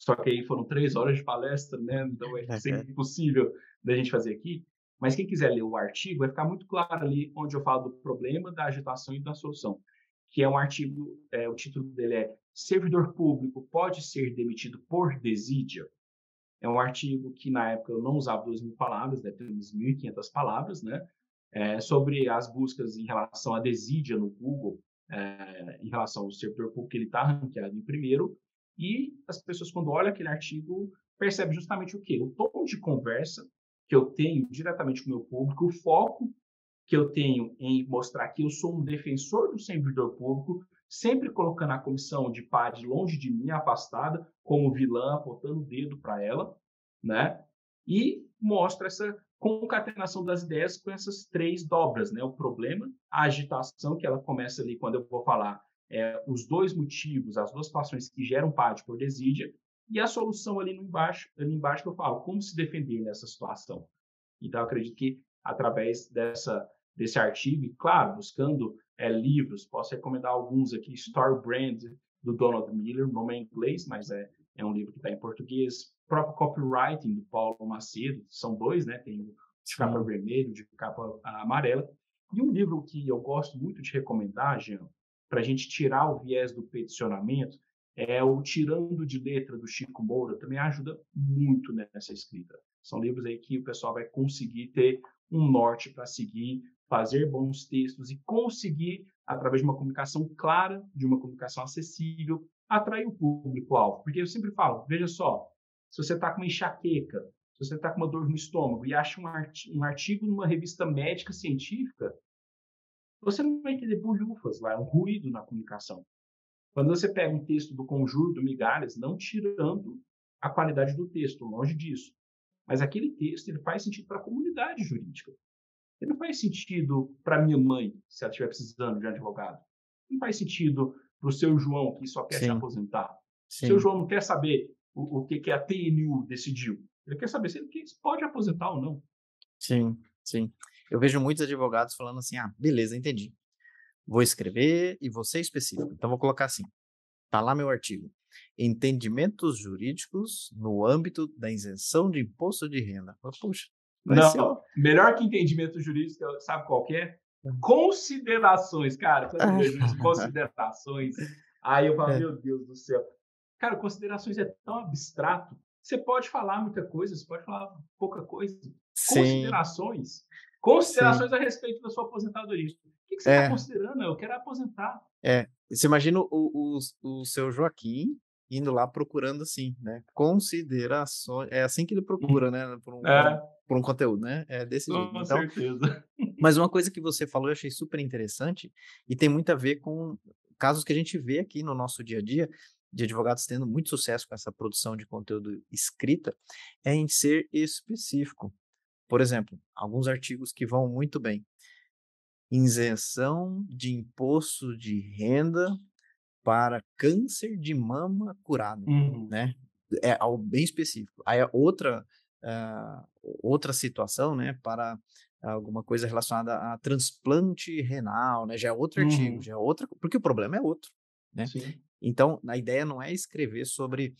só que aí foram três horas de palestra, né? Então é sempre impossível da gente fazer aqui. Mas quem quiser ler o artigo, vai ficar muito claro ali onde eu falo do problema, da agitação e da solução. Que é um artigo, é, o título dele é Servidor Público pode ser demitido por desídia? É um artigo que na época eu não usava duas mil palavras, deve ter uns 1.500 palavras, né? É, sobre as buscas em relação à desídia no Google, é, em relação ao servidor público, ele está ranqueado em primeiro, e as pessoas, quando olham aquele artigo, percebem justamente o quê? O tom de conversa que eu tenho diretamente com o meu público, o foco que eu tenho em mostrar que eu sou um defensor do servidor público, sempre colocando a comissão de PAD longe de mim, afastada, como vilã, apontando o dedo para ela, né? E mostra essa concatenação das ideias com essas três dobras, né? O problema, a agitação, que ela começa ali quando eu vou falar é, os dois motivos, as duas situações que geram parte por desídia, e a solução ali, no embaixo, ali embaixo que eu falo, como se defender nessa situação. Então, acredito que através dessa, desse artigo, e claro, buscando é, livros, posso recomendar alguns aqui, Store Brand, do Donald Miller, o nome é em inglês, mas é, é um livro que está em português, próprio copywriting do Paulo Macedo, são dois, né? Tem de capa vermelha, de capa amarela. E um livro que eu gosto muito de recomendar, Jean, para a gente tirar o viés do peticionamento, é o Tirando de Letra, do Chico Moura, também ajuda muito nessa escrita. São livros aí que o pessoal vai conseguir ter um norte para seguir, fazer bons textos e conseguir, através de uma comunicação clara, de uma comunicação acessível, atrair o público-alvo. Porque eu sempre falo, veja só, se você está com uma enxaqueca, se você está com uma dor no estômago e acha um artigo, um artigo numa revista médica científica, você não vai entender bolhufas lá, é um ruído na comunicação. Quando você pega um texto do Conjuro do Migalhas, não tirando a qualidade do texto, longe disso, mas aquele texto ele faz sentido para a comunidade jurídica. Ele não faz sentido para minha mãe, se ela estiver precisando de um advogado. Não faz sentido para o seu João, que só quer Sim. se aposentar. Sim. O seu João não quer saber o, o que, que a TNU decidiu. Ele quer saber se ele pode aposentar ou não. Sim, sim. Eu vejo muitos advogados falando assim: ah, beleza, entendi. Vou escrever e vou ser específico. Então, vou colocar assim: tá lá meu artigo. Entendimentos jurídicos no âmbito da isenção de imposto de renda. Puxa. Não, ser... melhor que entendimento jurídico, sabe qual é? Considerações, cara. Vejo considerações, aí eu falo, é. meu Deus do céu. Cara, considerações é tão abstrato. Você pode falar muita coisa, você pode falar pouca coisa. Sim. Considerações. Considerações Sim. a respeito da sua aposentadoria. O que, que você está é. considerando? Eu quero aposentar. É. Você imagina o, o, o seu Joaquim indo lá procurando assim, né? Considerações. É assim que ele procura, né? Por um, é. por um conteúdo, né? É desse jeito. Com então, certeza. Mas uma coisa que você falou eu achei super interessante e tem muito a ver com casos que a gente vê aqui no nosso dia a dia de advogados tendo muito sucesso com essa produção de conteúdo escrita é em ser específico. Por exemplo, alguns artigos que vão muito bem. Isenção de imposto de renda para câncer de mama curado, uhum. né? É algo bem específico. Aí outra uh, outra situação, né, para alguma coisa relacionada a transplante renal, né? Já é outro uhum. artigo, já é outra, porque o problema é outro, né? Sim. Então, a ideia não é escrever sobre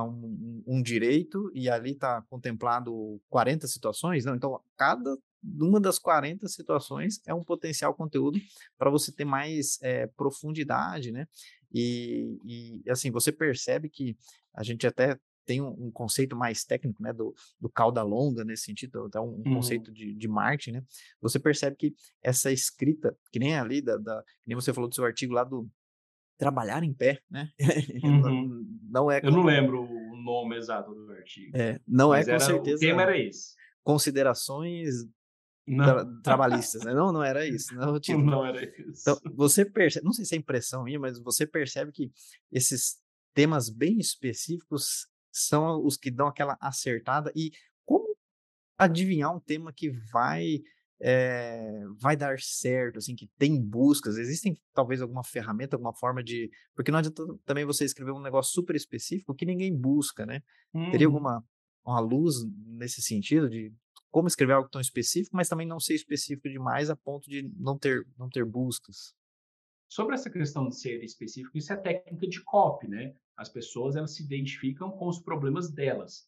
um, um, direito e ali está contemplado 40 situações, não. Então, cada uma das 40 situações é um potencial conteúdo para você ter mais é, profundidade, né? E, e, assim, você percebe que a gente até tem um, um, conceito mais técnico, né, do, do cauda longa nesse sentido, até um, um uhum. conceito de, de marketing, né, você percebe que essa escrita, que nem ali, da, da, que nem você falou do seu artigo lá do trabalhar em pé, né, uhum. não é... Eu não lembro o nome exato do artigo. É, não é com era, certeza... O tema era esse. Considerações Tra trabalhistas, né? Não, não era isso. Não, tipo, não era isso. Então, você percebe, não sei se é impressão minha, mas você percebe que esses temas bem específicos são os que dão aquela acertada. E como adivinhar um tema que vai é, vai dar certo, assim, que tem buscas? Existem talvez alguma ferramenta, alguma forma de. Porque não adianta também você escrever um negócio super específico que ninguém busca, né? Uhum. Teria alguma uma luz nesse sentido de como escrever algo tão específico, mas também não ser específico demais a ponto de não ter, não ter buscas. Sobre essa questão de ser específico, isso é técnica de copy, né? As pessoas elas se identificam com os problemas delas.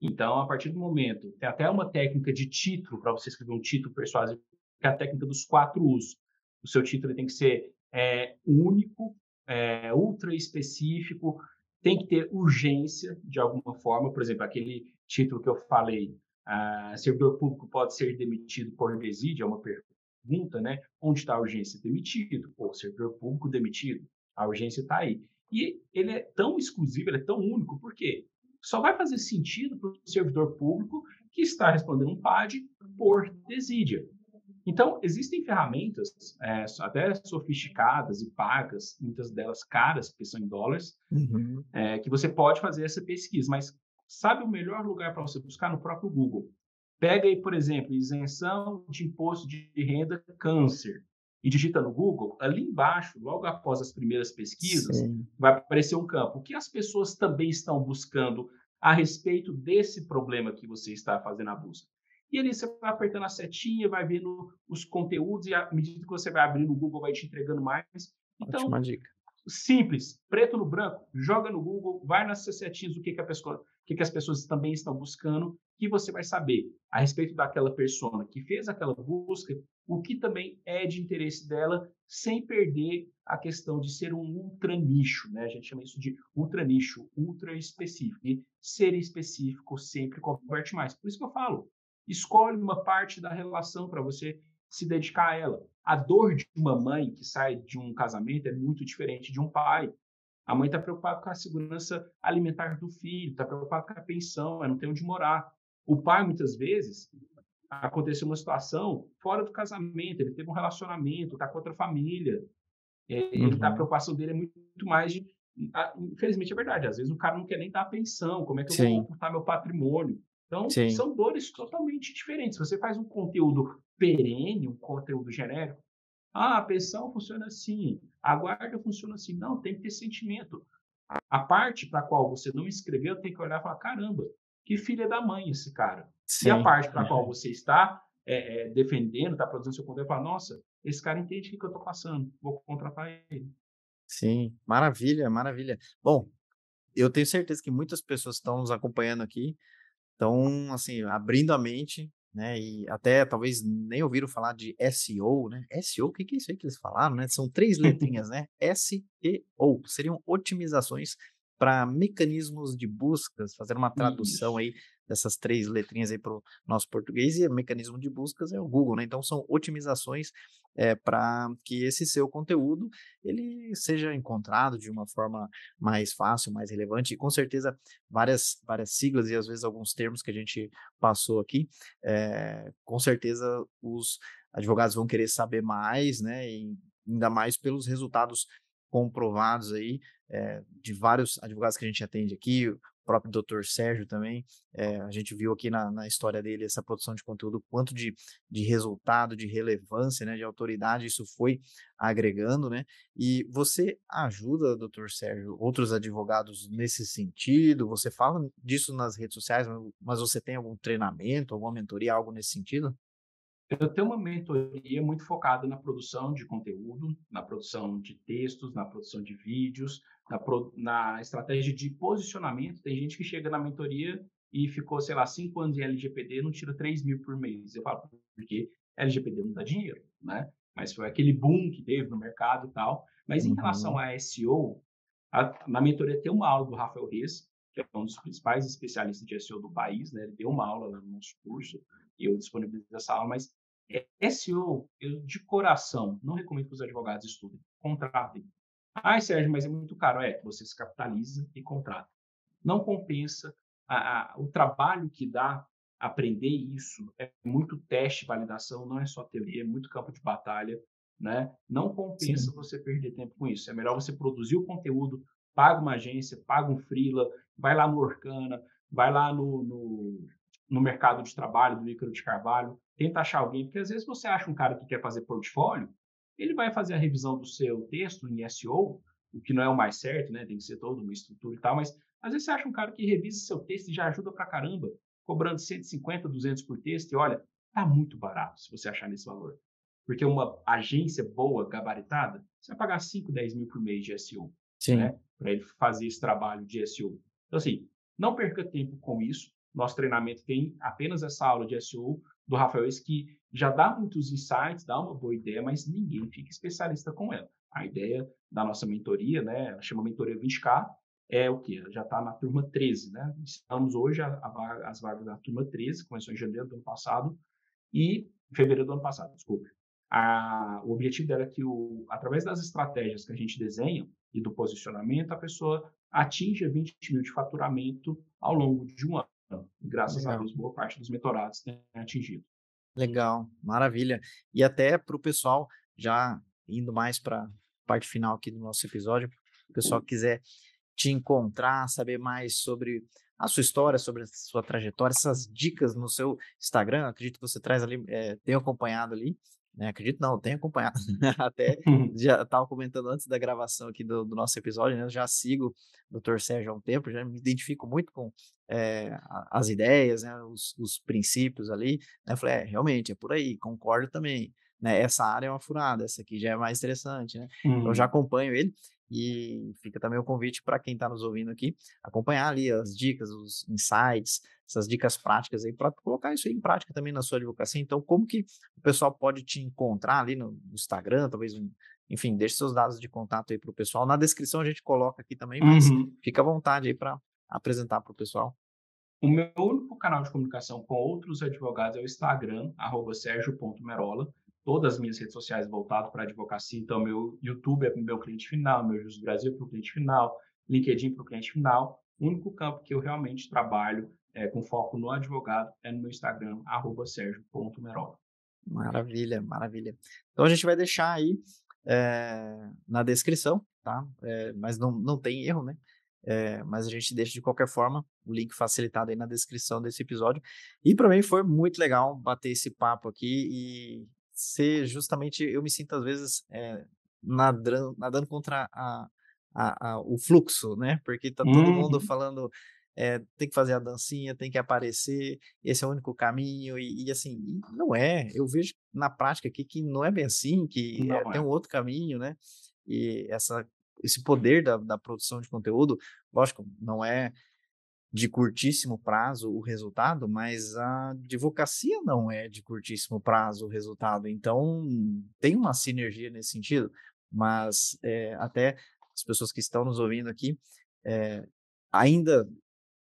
Então, a partir do momento, tem até uma técnica de título para você escrever um título persuasivo, que é a técnica dos quatro usos. O seu título tem que ser é, único, é, ultra específico, tem que ter urgência de alguma forma. Por exemplo, aquele título que eu falei, ah, servidor público pode ser demitido por desídia, é uma pergunta, né? Onde está a urgência? Demitido. Ou servidor público demitido. A urgência está aí. E ele é tão exclusivo, ele é tão único, por quê? Só vai fazer sentido para o servidor público que está respondendo um PAD por desídia. Então, existem ferramentas é, até sofisticadas e pagas, muitas delas caras, porque são em dólares, uhum. é, que você pode fazer essa pesquisa. Mas sabe o melhor lugar para você buscar no próprio Google. Pega aí, por exemplo, isenção de imposto de renda câncer e digita no Google, ali embaixo, logo após as primeiras pesquisas, Sim. vai aparecer um campo. O que as pessoas também estão buscando a respeito desse problema que você está fazendo a busca? E ali você vai apertando a setinha, vai vendo os conteúdos e à medida que você vai abrindo o Google vai te entregando mais. Então, Ótima dica. simples, preto no branco, joga no Google, vai nas setinhas o que, que a pessoa que, que as pessoas também estão buscando, que você vai saber a respeito daquela pessoa que fez aquela busca, o que também é de interesse dela, sem perder a questão de ser um ultra nicho, né? A gente chama isso de ultra nicho, ultra específico. E ser específico sempre converte mais. Por isso que eu falo, escolhe uma parte da relação para você se dedicar a ela. A dor de uma mãe que sai de um casamento é muito diferente de um pai. A mãe está preocupada com a segurança alimentar do filho, está preocupada com a pensão, ela não tem onde morar. O pai, muitas vezes, aconteceu uma situação fora do casamento, ele teve um relacionamento, está com outra família. É, ele tá, a uhum. preocupação dele é muito, mais de. Infelizmente é verdade, às vezes o cara não quer nem dar pensão, como é que eu Sim. vou comportar meu patrimônio? Então, Sim. são dores totalmente diferentes. Você faz um conteúdo perene, um conteúdo genérico. Ah, a pensão funciona assim, a guarda funciona assim. Não, tem que ter sentimento. A parte para a qual você não escreveu tem que olhar e falar: caramba, que filha da mãe esse cara. Sim. E a parte para a qual você está é, é, defendendo, está produzindo seu conteúdo, fala, nossa, esse cara entende o que eu estou passando, vou contratar ele. Sim, maravilha, maravilha. Bom, eu tenho certeza que muitas pessoas estão nos acompanhando aqui, estão, assim, abrindo a mente, né, e até talvez nem ouviram falar de SEO, né, SEO, o que, que é isso aí que eles falaram, né, são três letrinhas, né, S-E-O, seriam otimizações para mecanismos de buscas, fazer uma tradução aí dessas três letrinhas aí para o nosso português, e mecanismo de buscas é o Google, né? Então são otimizações é, eh, para que esse seu conteúdo ele seja encontrado de uma forma mais fácil, mais relevante, e com certeza várias, várias siglas e às vezes alguns termos que a gente passou aqui, é, com certeza os advogados vão querer saber mais, né? E ainda mais pelos resultados comprovados aí é, de vários advogados que a gente atende aqui, o próprio doutor Sérgio também, é, a gente viu aqui na, na, história dele essa produção de conteúdo, quanto de, de resultado, de relevância, né, de autoridade isso foi agregando, né, e você ajuda, doutor Sérgio, outros advogados nesse sentido, você fala disso nas redes sociais, mas você tem algum treinamento, alguma mentoria, algo nesse sentido? Eu tenho uma mentoria muito focada na produção de conteúdo, na produção de textos, na produção de vídeos, na, pro, na estratégia de posicionamento. Tem gente que chega na mentoria e ficou, sei lá, cinco anos em LGPD não tira 3 mil por mês. Eu falo, porque LGPD não dá dinheiro, né? Mas foi aquele boom que teve no mercado e tal. Mas em uhum. relação a SEO, a, na mentoria tem uma aula do Rafael Reis, que é um dos principais especialistas de SEO do país, né? Ele deu uma aula no nosso curso e eu disponibilizo essa aula, mas SEO, eu de coração não recomendo que os advogados estudem, contratem. Ah, Sérgio, mas é muito caro. É, você se capitaliza e contrata. Não compensa a, a, o trabalho que dá aprender isso. É muito teste, validação, não é só teoria, é muito campo de batalha. Né? Não compensa Sim. você perder tempo com isso. É melhor você produzir o conteúdo, paga uma agência, paga um freela, vai lá no Orkana, vai lá no, no, no mercado de trabalho do Ícaro de Carvalho, tenta achar alguém, porque às vezes você acha um cara que quer fazer portfólio, ele vai fazer a revisão do seu texto em SEO, o que não é o mais certo, né? Tem que ser toda uma estrutura e tal, mas às vezes você acha um cara que revisa seu texto e já ajuda pra caramba, cobrando 150, 200 por texto, e olha, tá muito barato se você achar nesse valor. Porque uma agência boa, gabaritada, você vai pagar 5, 10 mil por mês de SEO, Sim. né? Para ele fazer esse trabalho de SEO. Então, assim, não perca tempo com isso. Nosso treinamento tem apenas essa aula de SEO do Rafael que já dá muitos insights, dá uma boa ideia, mas ninguém fica especialista com ela. A ideia da nossa mentoria, né, ela chama Mentoria 20K, é o que? Já está na turma 13, né? Estamos hoje a, a, as vagas da turma 13, começou em janeiro do ano passado, e fevereiro do ano passado, desculpe. A, o objetivo dela é que, o, através das estratégias que a gente desenha e do posicionamento, a pessoa atinja 20 mil de faturamento ao longo de um ano. E graças Legal. a Deus, boa parte dos mentorados tem atingido. Legal, maravilha. E até para o pessoal, já indo mais para a parte final aqui do nosso episódio, o pessoal quiser te encontrar, saber mais sobre a sua história, sobre a sua trajetória, essas dicas no seu Instagram, acredito que você traz ali, é, tem acompanhado ali, né? Acredito não, tenho acompanhado. Até já estava comentando antes da gravação aqui do, do, nosso episódio, né? Eu já sigo o Dr. Sérgio há um tempo, já me identifico muito com é, as ideias, né? os, os, princípios ali. Né? Eu falei, é, realmente, é por aí, concordo também. Né? Essa área é uma furada, essa aqui já é mais interessante, né? Uhum. Eu já acompanho ele. E fica também o convite para quem está nos ouvindo aqui, acompanhar ali as dicas, os insights, essas dicas práticas aí, para colocar isso aí em prática também na sua advocacia. Então, como que o pessoal pode te encontrar ali no Instagram, talvez um, enfim, deixe seus dados de contato aí para o pessoal. Na descrição a gente coloca aqui também, mas uhum. fica à vontade aí para apresentar para o pessoal. O meu único canal de comunicação com outros advogados é o Instagram, sergio.merola todas as minhas redes sociais voltadas para advocacia. Então, meu YouTube é para o meu cliente final, meu Jus Brasil é para o cliente final, LinkedIn para o cliente final. O único campo que eu realmente trabalho é, com foco no advogado é no meu Instagram, sergio.merola. Maravilha, maravilha. Então, a gente vai deixar aí é, na descrição, tá? É, mas não, não tem erro, né? É, mas a gente deixa de qualquer forma o link facilitado aí na descrição desse episódio. E para mim foi muito legal bater esse papo aqui e ser justamente, eu me sinto às vezes é, nadando, nadando contra a, a, a, o fluxo, né? Porque tá todo uhum. mundo falando é, tem que fazer a dancinha, tem que aparecer, esse é o único caminho, e, e assim, não é. Eu vejo na prática aqui que não é bem assim, que é, tem um outro caminho, né? E essa, esse poder da, da produção de conteúdo, lógico, não é de curtíssimo prazo o resultado, mas a advocacia não é de curtíssimo prazo o resultado. Então, tem uma sinergia nesse sentido, mas é, até as pessoas que estão nos ouvindo aqui é, ainda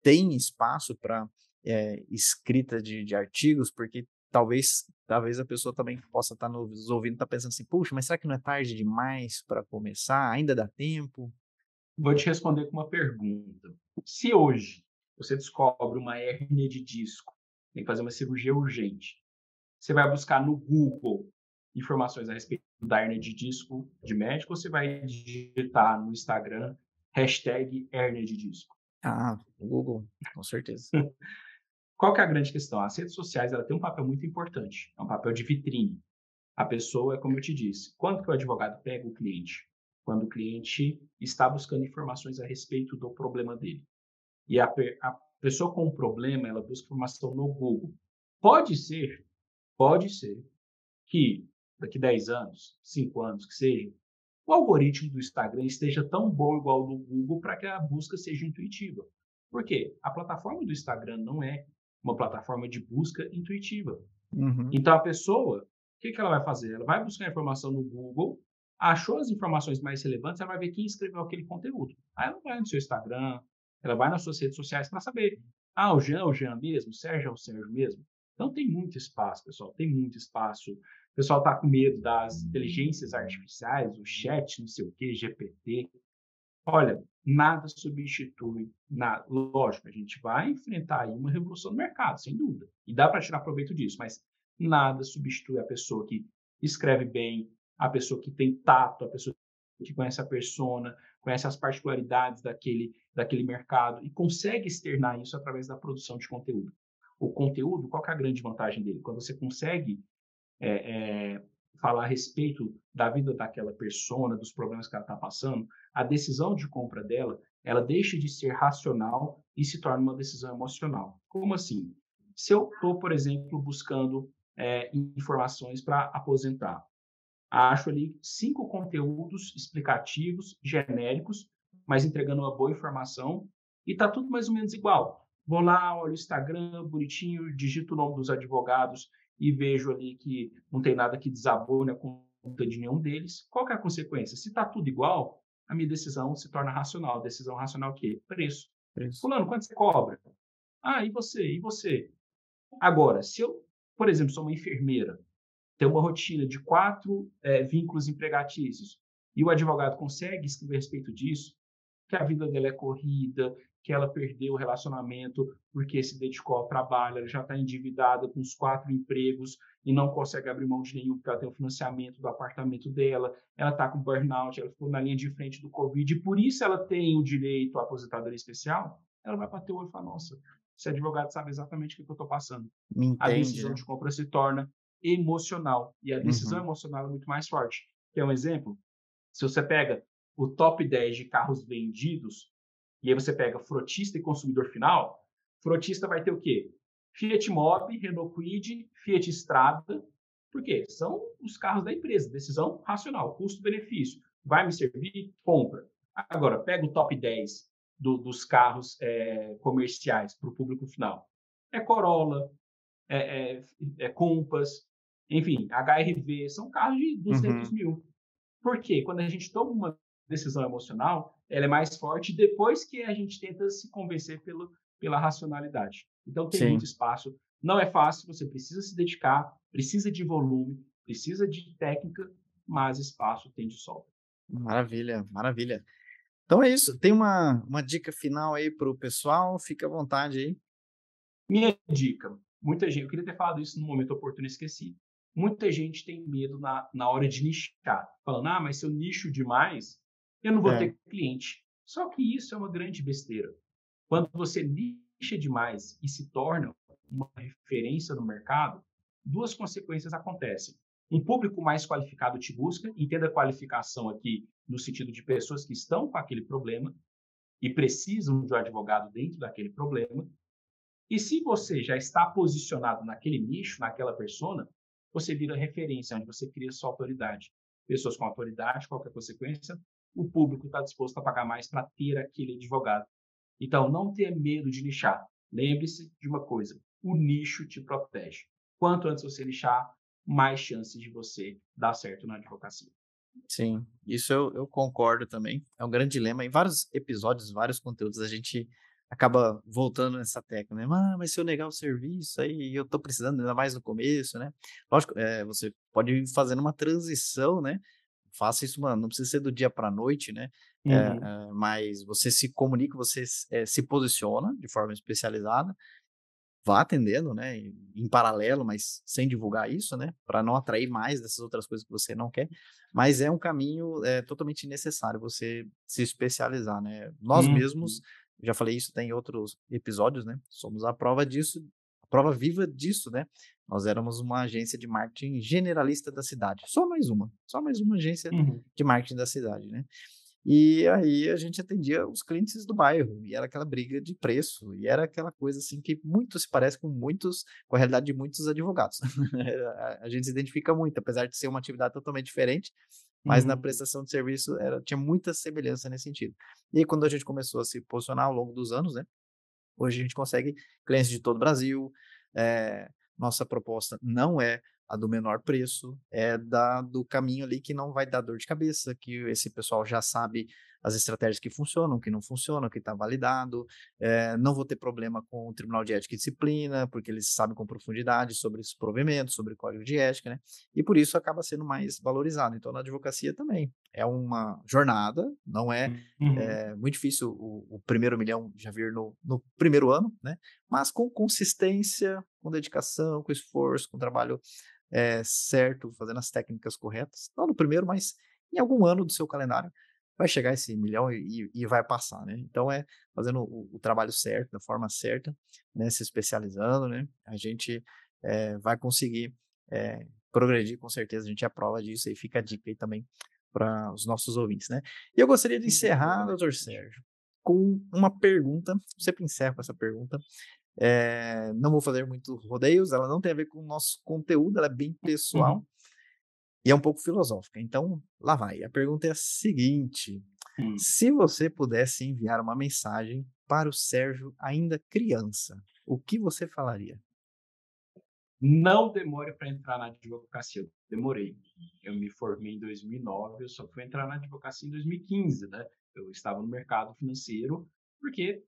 tem espaço para é, escrita de, de, artigos, porque talvez talvez a pessoa também possa estar tá nos ouvindo, tá pensando assim, puxa, mas será que não é tarde demais para começar? Ainda dá tempo? Vou te responder com uma pergunta. Se hoje você descobre uma hérnia de disco, tem que fazer uma cirurgia urgente. Você vai buscar no Google informações a respeito da hérnia de disco de médico ou você vai digitar no Instagram hashtag hérnia de disco? Ah, Google, com certeza. Qual que é a grande questão? As redes sociais ela tem um papel muito importante, é um papel de vitrine. A pessoa, é como eu te disse, quando que o advogado pega o cliente? Quando o cliente está buscando informações a respeito do problema dele e a, a pessoa com um problema, ela busca informação no Google. Pode ser, pode ser que daqui 10 anos, 5 anos, que seja, o algoritmo do Instagram esteja tão bom igual ao do Google para que a busca seja intuitiva. Por quê? A plataforma do Instagram não é uma plataforma de busca intuitiva. Uhum. Então, a pessoa, o que, que ela vai fazer? Ela vai buscar informação no Google, achou as informações mais relevantes, ela vai ver quem escreveu aquele conteúdo. Aí ela vai no seu Instagram, ela vai nas suas redes sociais para saber. Ah, o Jean é o Jean mesmo? O Sérgio é o Sérgio mesmo? Então tem muito espaço, pessoal, tem muito espaço. O pessoal está com medo das inteligências artificiais, o chat, não sei o quê, GPT. Olha, nada substitui, nada. lógico, a gente vai enfrentar aí uma revolução no mercado, sem dúvida, e dá para tirar proveito disso, mas nada substitui a pessoa que escreve bem, a pessoa que tem tato, a pessoa que conhece a persona, conhece as particularidades daquele, daquele mercado e consegue externar isso através da produção de conteúdo. O conteúdo, qual é a grande vantagem dele? Quando você consegue é, é, falar a respeito da vida daquela persona, dos problemas que ela está passando, a decisão de compra dela, ela deixa de ser racional e se torna uma decisão emocional. Como assim? Se eu estou, por exemplo, buscando é, informações para aposentar, acho ali cinco conteúdos explicativos, genéricos, mas entregando uma boa informação, e está tudo mais ou menos igual. Vou lá, olho o Instagram, bonitinho, digito o nome dos advogados e vejo ali que não tem nada que desabone a conta de nenhum deles. Qual é a consequência? Se está tudo igual, a minha decisão se torna racional. Decisão racional o quê? Preço. Preço. Fulano, quanto você cobra? Ah, e você? E você? Agora, se eu, por exemplo, sou uma enfermeira, ter uma rotina de quatro é, vínculos empregatícios e o advogado consegue escrever a respeito disso, que a vida dela é corrida, que ela perdeu o relacionamento porque se dedicou ao trabalho, ela já está endividada com os quatro empregos e não consegue abrir mão de nenhum porque ela tem o financiamento do apartamento dela, ela está com burnout, ela ficou na linha de frente do Covid e por isso ela tem o direito à aposentadoria especial, ela vai bater o olho e falar, nossa, esse advogado sabe exatamente o que eu estou passando. Entende, a decisão né? de compra se torna emocional. E a decisão uhum. emocional é muito mais forte. Quer um exemplo? Se você pega o top 10 de carros vendidos, e aí você pega frotista e consumidor final, frotista vai ter o quê? Fiat Mobi, Renault Kwid, Fiat Strada. Por quê? São os carros da empresa. Decisão racional, custo-benefício. Vai me servir? Compra. Agora, pega o top 10 do, dos carros é, comerciais para o público final. É Corolla, é, é, é Compass, enfim, HRV, são carros de 200 uhum. mil. Por quê? Quando a gente toma uma decisão emocional, ela é mais forte depois que a gente tenta se convencer pelo, pela racionalidade. Então, tem Sim. muito espaço. Não é fácil, você precisa se dedicar, precisa de volume, precisa de técnica, mas espaço tem de sobra. Maravilha, maravilha. Então é isso. Tem uma, uma dica final aí para o pessoal? Fica à vontade aí. Minha dica. Muita gente, eu queria ter falado isso no momento oportuno e esqueci. Muita gente tem medo na, na hora de nichar, falando, ah, mas se eu nicho demais, eu não vou é. ter cliente. Só que isso é uma grande besteira. Quando você nicha demais e se torna uma referência no mercado, duas consequências acontecem. Um público mais qualificado te busca, entenda a qualificação aqui no sentido de pessoas que estão com aquele problema e precisam de um advogado dentro daquele problema. E se você já está posicionado naquele nicho, naquela persona, você vira referência, onde você cria sua autoridade. Pessoas com autoridade, qualquer consequência, o público está disposto a pagar mais para ter aquele advogado. Então, não tenha medo de nichar. Lembre-se de uma coisa: o nicho te protege. Quanto antes você nichar, mais chances de você dar certo na advocacia. Sim, isso eu, eu concordo também. É um grande dilema. Em vários episódios, vários conteúdos, a gente acaba voltando nessa tecla, né? Ah, mas se eu negar o serviço, aí eu tô precisando, ainda mais no começo, né? Lógico, é, você pode ir fazendo uma transição, né? Faça isso, mano, não precisa ser do dia para noite, né? Uhum. É, mas você se comunica, você é, se posiciona de forma especializada, vá atendendo, né, em paralelo, mas sem divulgar isso, né, para não atrair mais dessas outras coisas que você não quer. Mas é um caminho totalmente necessário você se especializar, né. Nós uhum. mesmos, já falei isso tem outros episódios, né, somos a prova disso, a prova viva disso, né. Nós éramos uma agência de marketing generalista da cidade, só mais uma, só mais uma agência uhum. de marketing da cidade, né. E aí a gente atendia os clientes do bairro, e era aquela briga de preço, e era aquela coisa assim que muito se parece com muitos, com a realidade de muitos advogados. a gente se identifica muito, apesar de ser uma atividade totalmente diferente, mas uhum. na prestação de serviço era, tinha muita semelhança nesse sentido. E aí, quando a gente começou a se posicionar ao longo dos anos, né, hoje a gente consegue clientes de todo o Brasil, é, nossa proposta não é a do menor preço, é da do caminho ali que não vai dar dor de cabeça, que esse pessoal já sabe as estratégias que funcionam, que não funcionam, que está validado. É, não vou ter problema com o Tribunal de Ética e Disciplina, porque eles sabem com profundidade sobre esses provimentos, sobre código de ética, né? E por isso acaba sendo mais valorizado. Então, na advocacia também. É uma jornada, não é, uhum. é muito difícil o, o, primeiro milhão já vir no, no primeiro ano, né? Mas com consistência, com dedicação, com esforço, com trabalho é, certo, fazendo as técnicas corretas, não no primeiro, mas em algum ano do seu calendário, vai chegar esse milhão e, e vai passar, né? Então é fazendo o, o, trabalho certo, da forma certa, né? Se especializando, né? A gente é, vai conseguir é, progredir com certeza, a gente é prova disso e fica a dica aí também para os nossos ouvintes, né? E eu gostaria de encerrar, doutor Sérgio, com uma pergunta, sempre encerro com essa pergunta, é, não vou fazer muito rodeios, ela não tem a ver com o nosso conteúdo, ela é bem pessoal uhum. E é um pouco filosófica. Então, lá vai. A pergunta é a seguinte: uhum. se você pudesse enviar uma mensagem para o Sérgio ainda criança, o que você falaria? Não demore para entrar na advocacia. Eu demorei. Eu me formei em 2009, eu só fui entrar na advocacia em 2015, né? Eu estava no mercado financeiro porque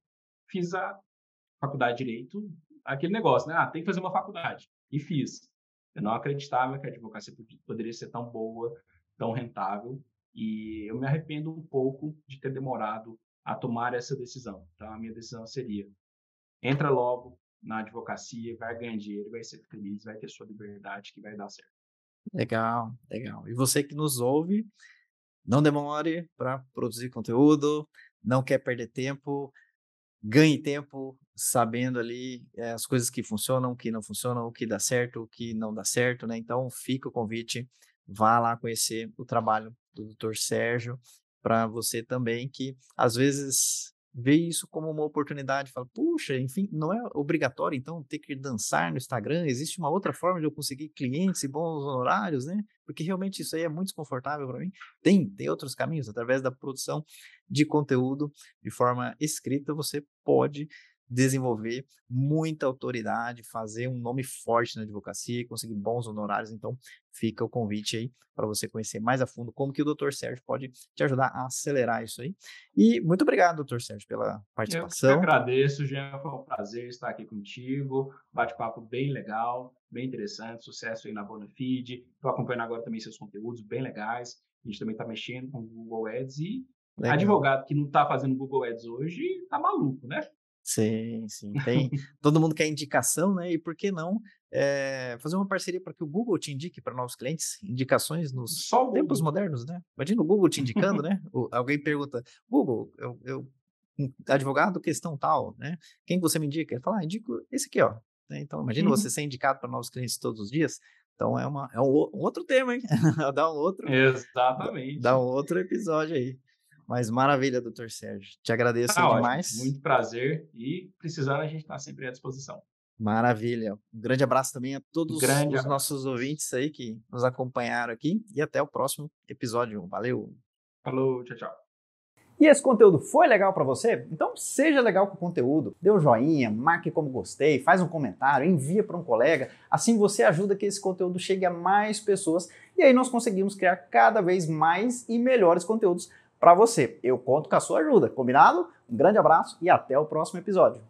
fiz a faculdade de Direito, aquele negócio, né? Ah, tem que fazer uma faculdade. E fiz. Eu não acreditava que a advocacia poderia ser tão boa, tão rentável, e eu me arrependo um pouco de ter demorado a tomar essa decisão. Então, a minha decisão seria: entra logo na advocacia, vai ganhar dinheiro, vai ser feliz, vai ter sua liberdade, que vai dar certo. Legal, legal. E você que nos ouve, não demore para produzir conteúdo, não quer perder tempo, ganhe tempo sabendo ali é, as coisas que funcionam, que não funcionam, o que dá certo, o que não dá certo, né? Então fica o convite, vá lá conhecer o trabalho do Dr. Sérgio, para você também que às vezes vê isso como uma oportunidade, fala, puxa, enfim, não é obrigatório então ter que dançar no Instagram, existe uma outra forma de eu conseguir clientes e bons honorários, né? Porque realmente isso aí é muito desconfortável para mim. Tem, tem outros caminhos, através da produção de conteúdo de forma escrita, você pode desenvolver muita autoridade, fazer um nome forte na advocacia e conseguir bons honorários. Então, fica o convite aí para você conhecer mais a fundo como que o Dr. Sérgio pode te ajudar a acelerar isso aí. E muito obrigado, Dr. Sérgio, pela participação. Eu agradeço, Jean, foi um prazer estar aqui contigo. Bate-papo bem legal, bem interessante, sucesso aí na Bonafide. Estou acompanhando agora também seus conteúdos bem legais. A gente também está mexendo com o Google Ads e Legal. advogado que não está fazendo Google Ads hoje está maluco, né? Sim, sim. Tem, todo mundo quer indicação, né? E por que não é, fazer uma parceria para que o Google te indique para novos clientes? Indicações nos tempos modernos, né? Imagina o Google te indicando, né? O, alguém pergunta, Google, eu, eu advogado, questão tal, né? Quem você me indica? Ele fala, ah, indico esse aqui, ó. Né? Então, imagina uhum. você ser indicado para novos clientes todos os dias. Então, é, uma, é um, um outro tema, hein? dá um outro. Exatamente. Dá um outro episódio aí. Mas maravilha, doutor Sérgio. Te agradeço tá demais. Ótimo. Muito prazer. E precisando, a gente está sempre à disposição. Maravilha. Um grande abraço também a todos grande os abraço. nossos ouvintes aí que nos acompanharam aqui. E até o próximo episódio. Valeu. Falou, tchau, tchau. E esse conteúdo foi legal para você? Então seja legal com o conteúdo, dê um joinha, marque como gostei, faz um comentário, envia para um colega. Assim você ajuda que esse conteúdo chegue a mais pessoas e aí nós conseguimos criar cada vez mais e melhores conteúdos para você. Eu conto com a sua ajuda, combinado? Um grande abraço e até o próximo episódio.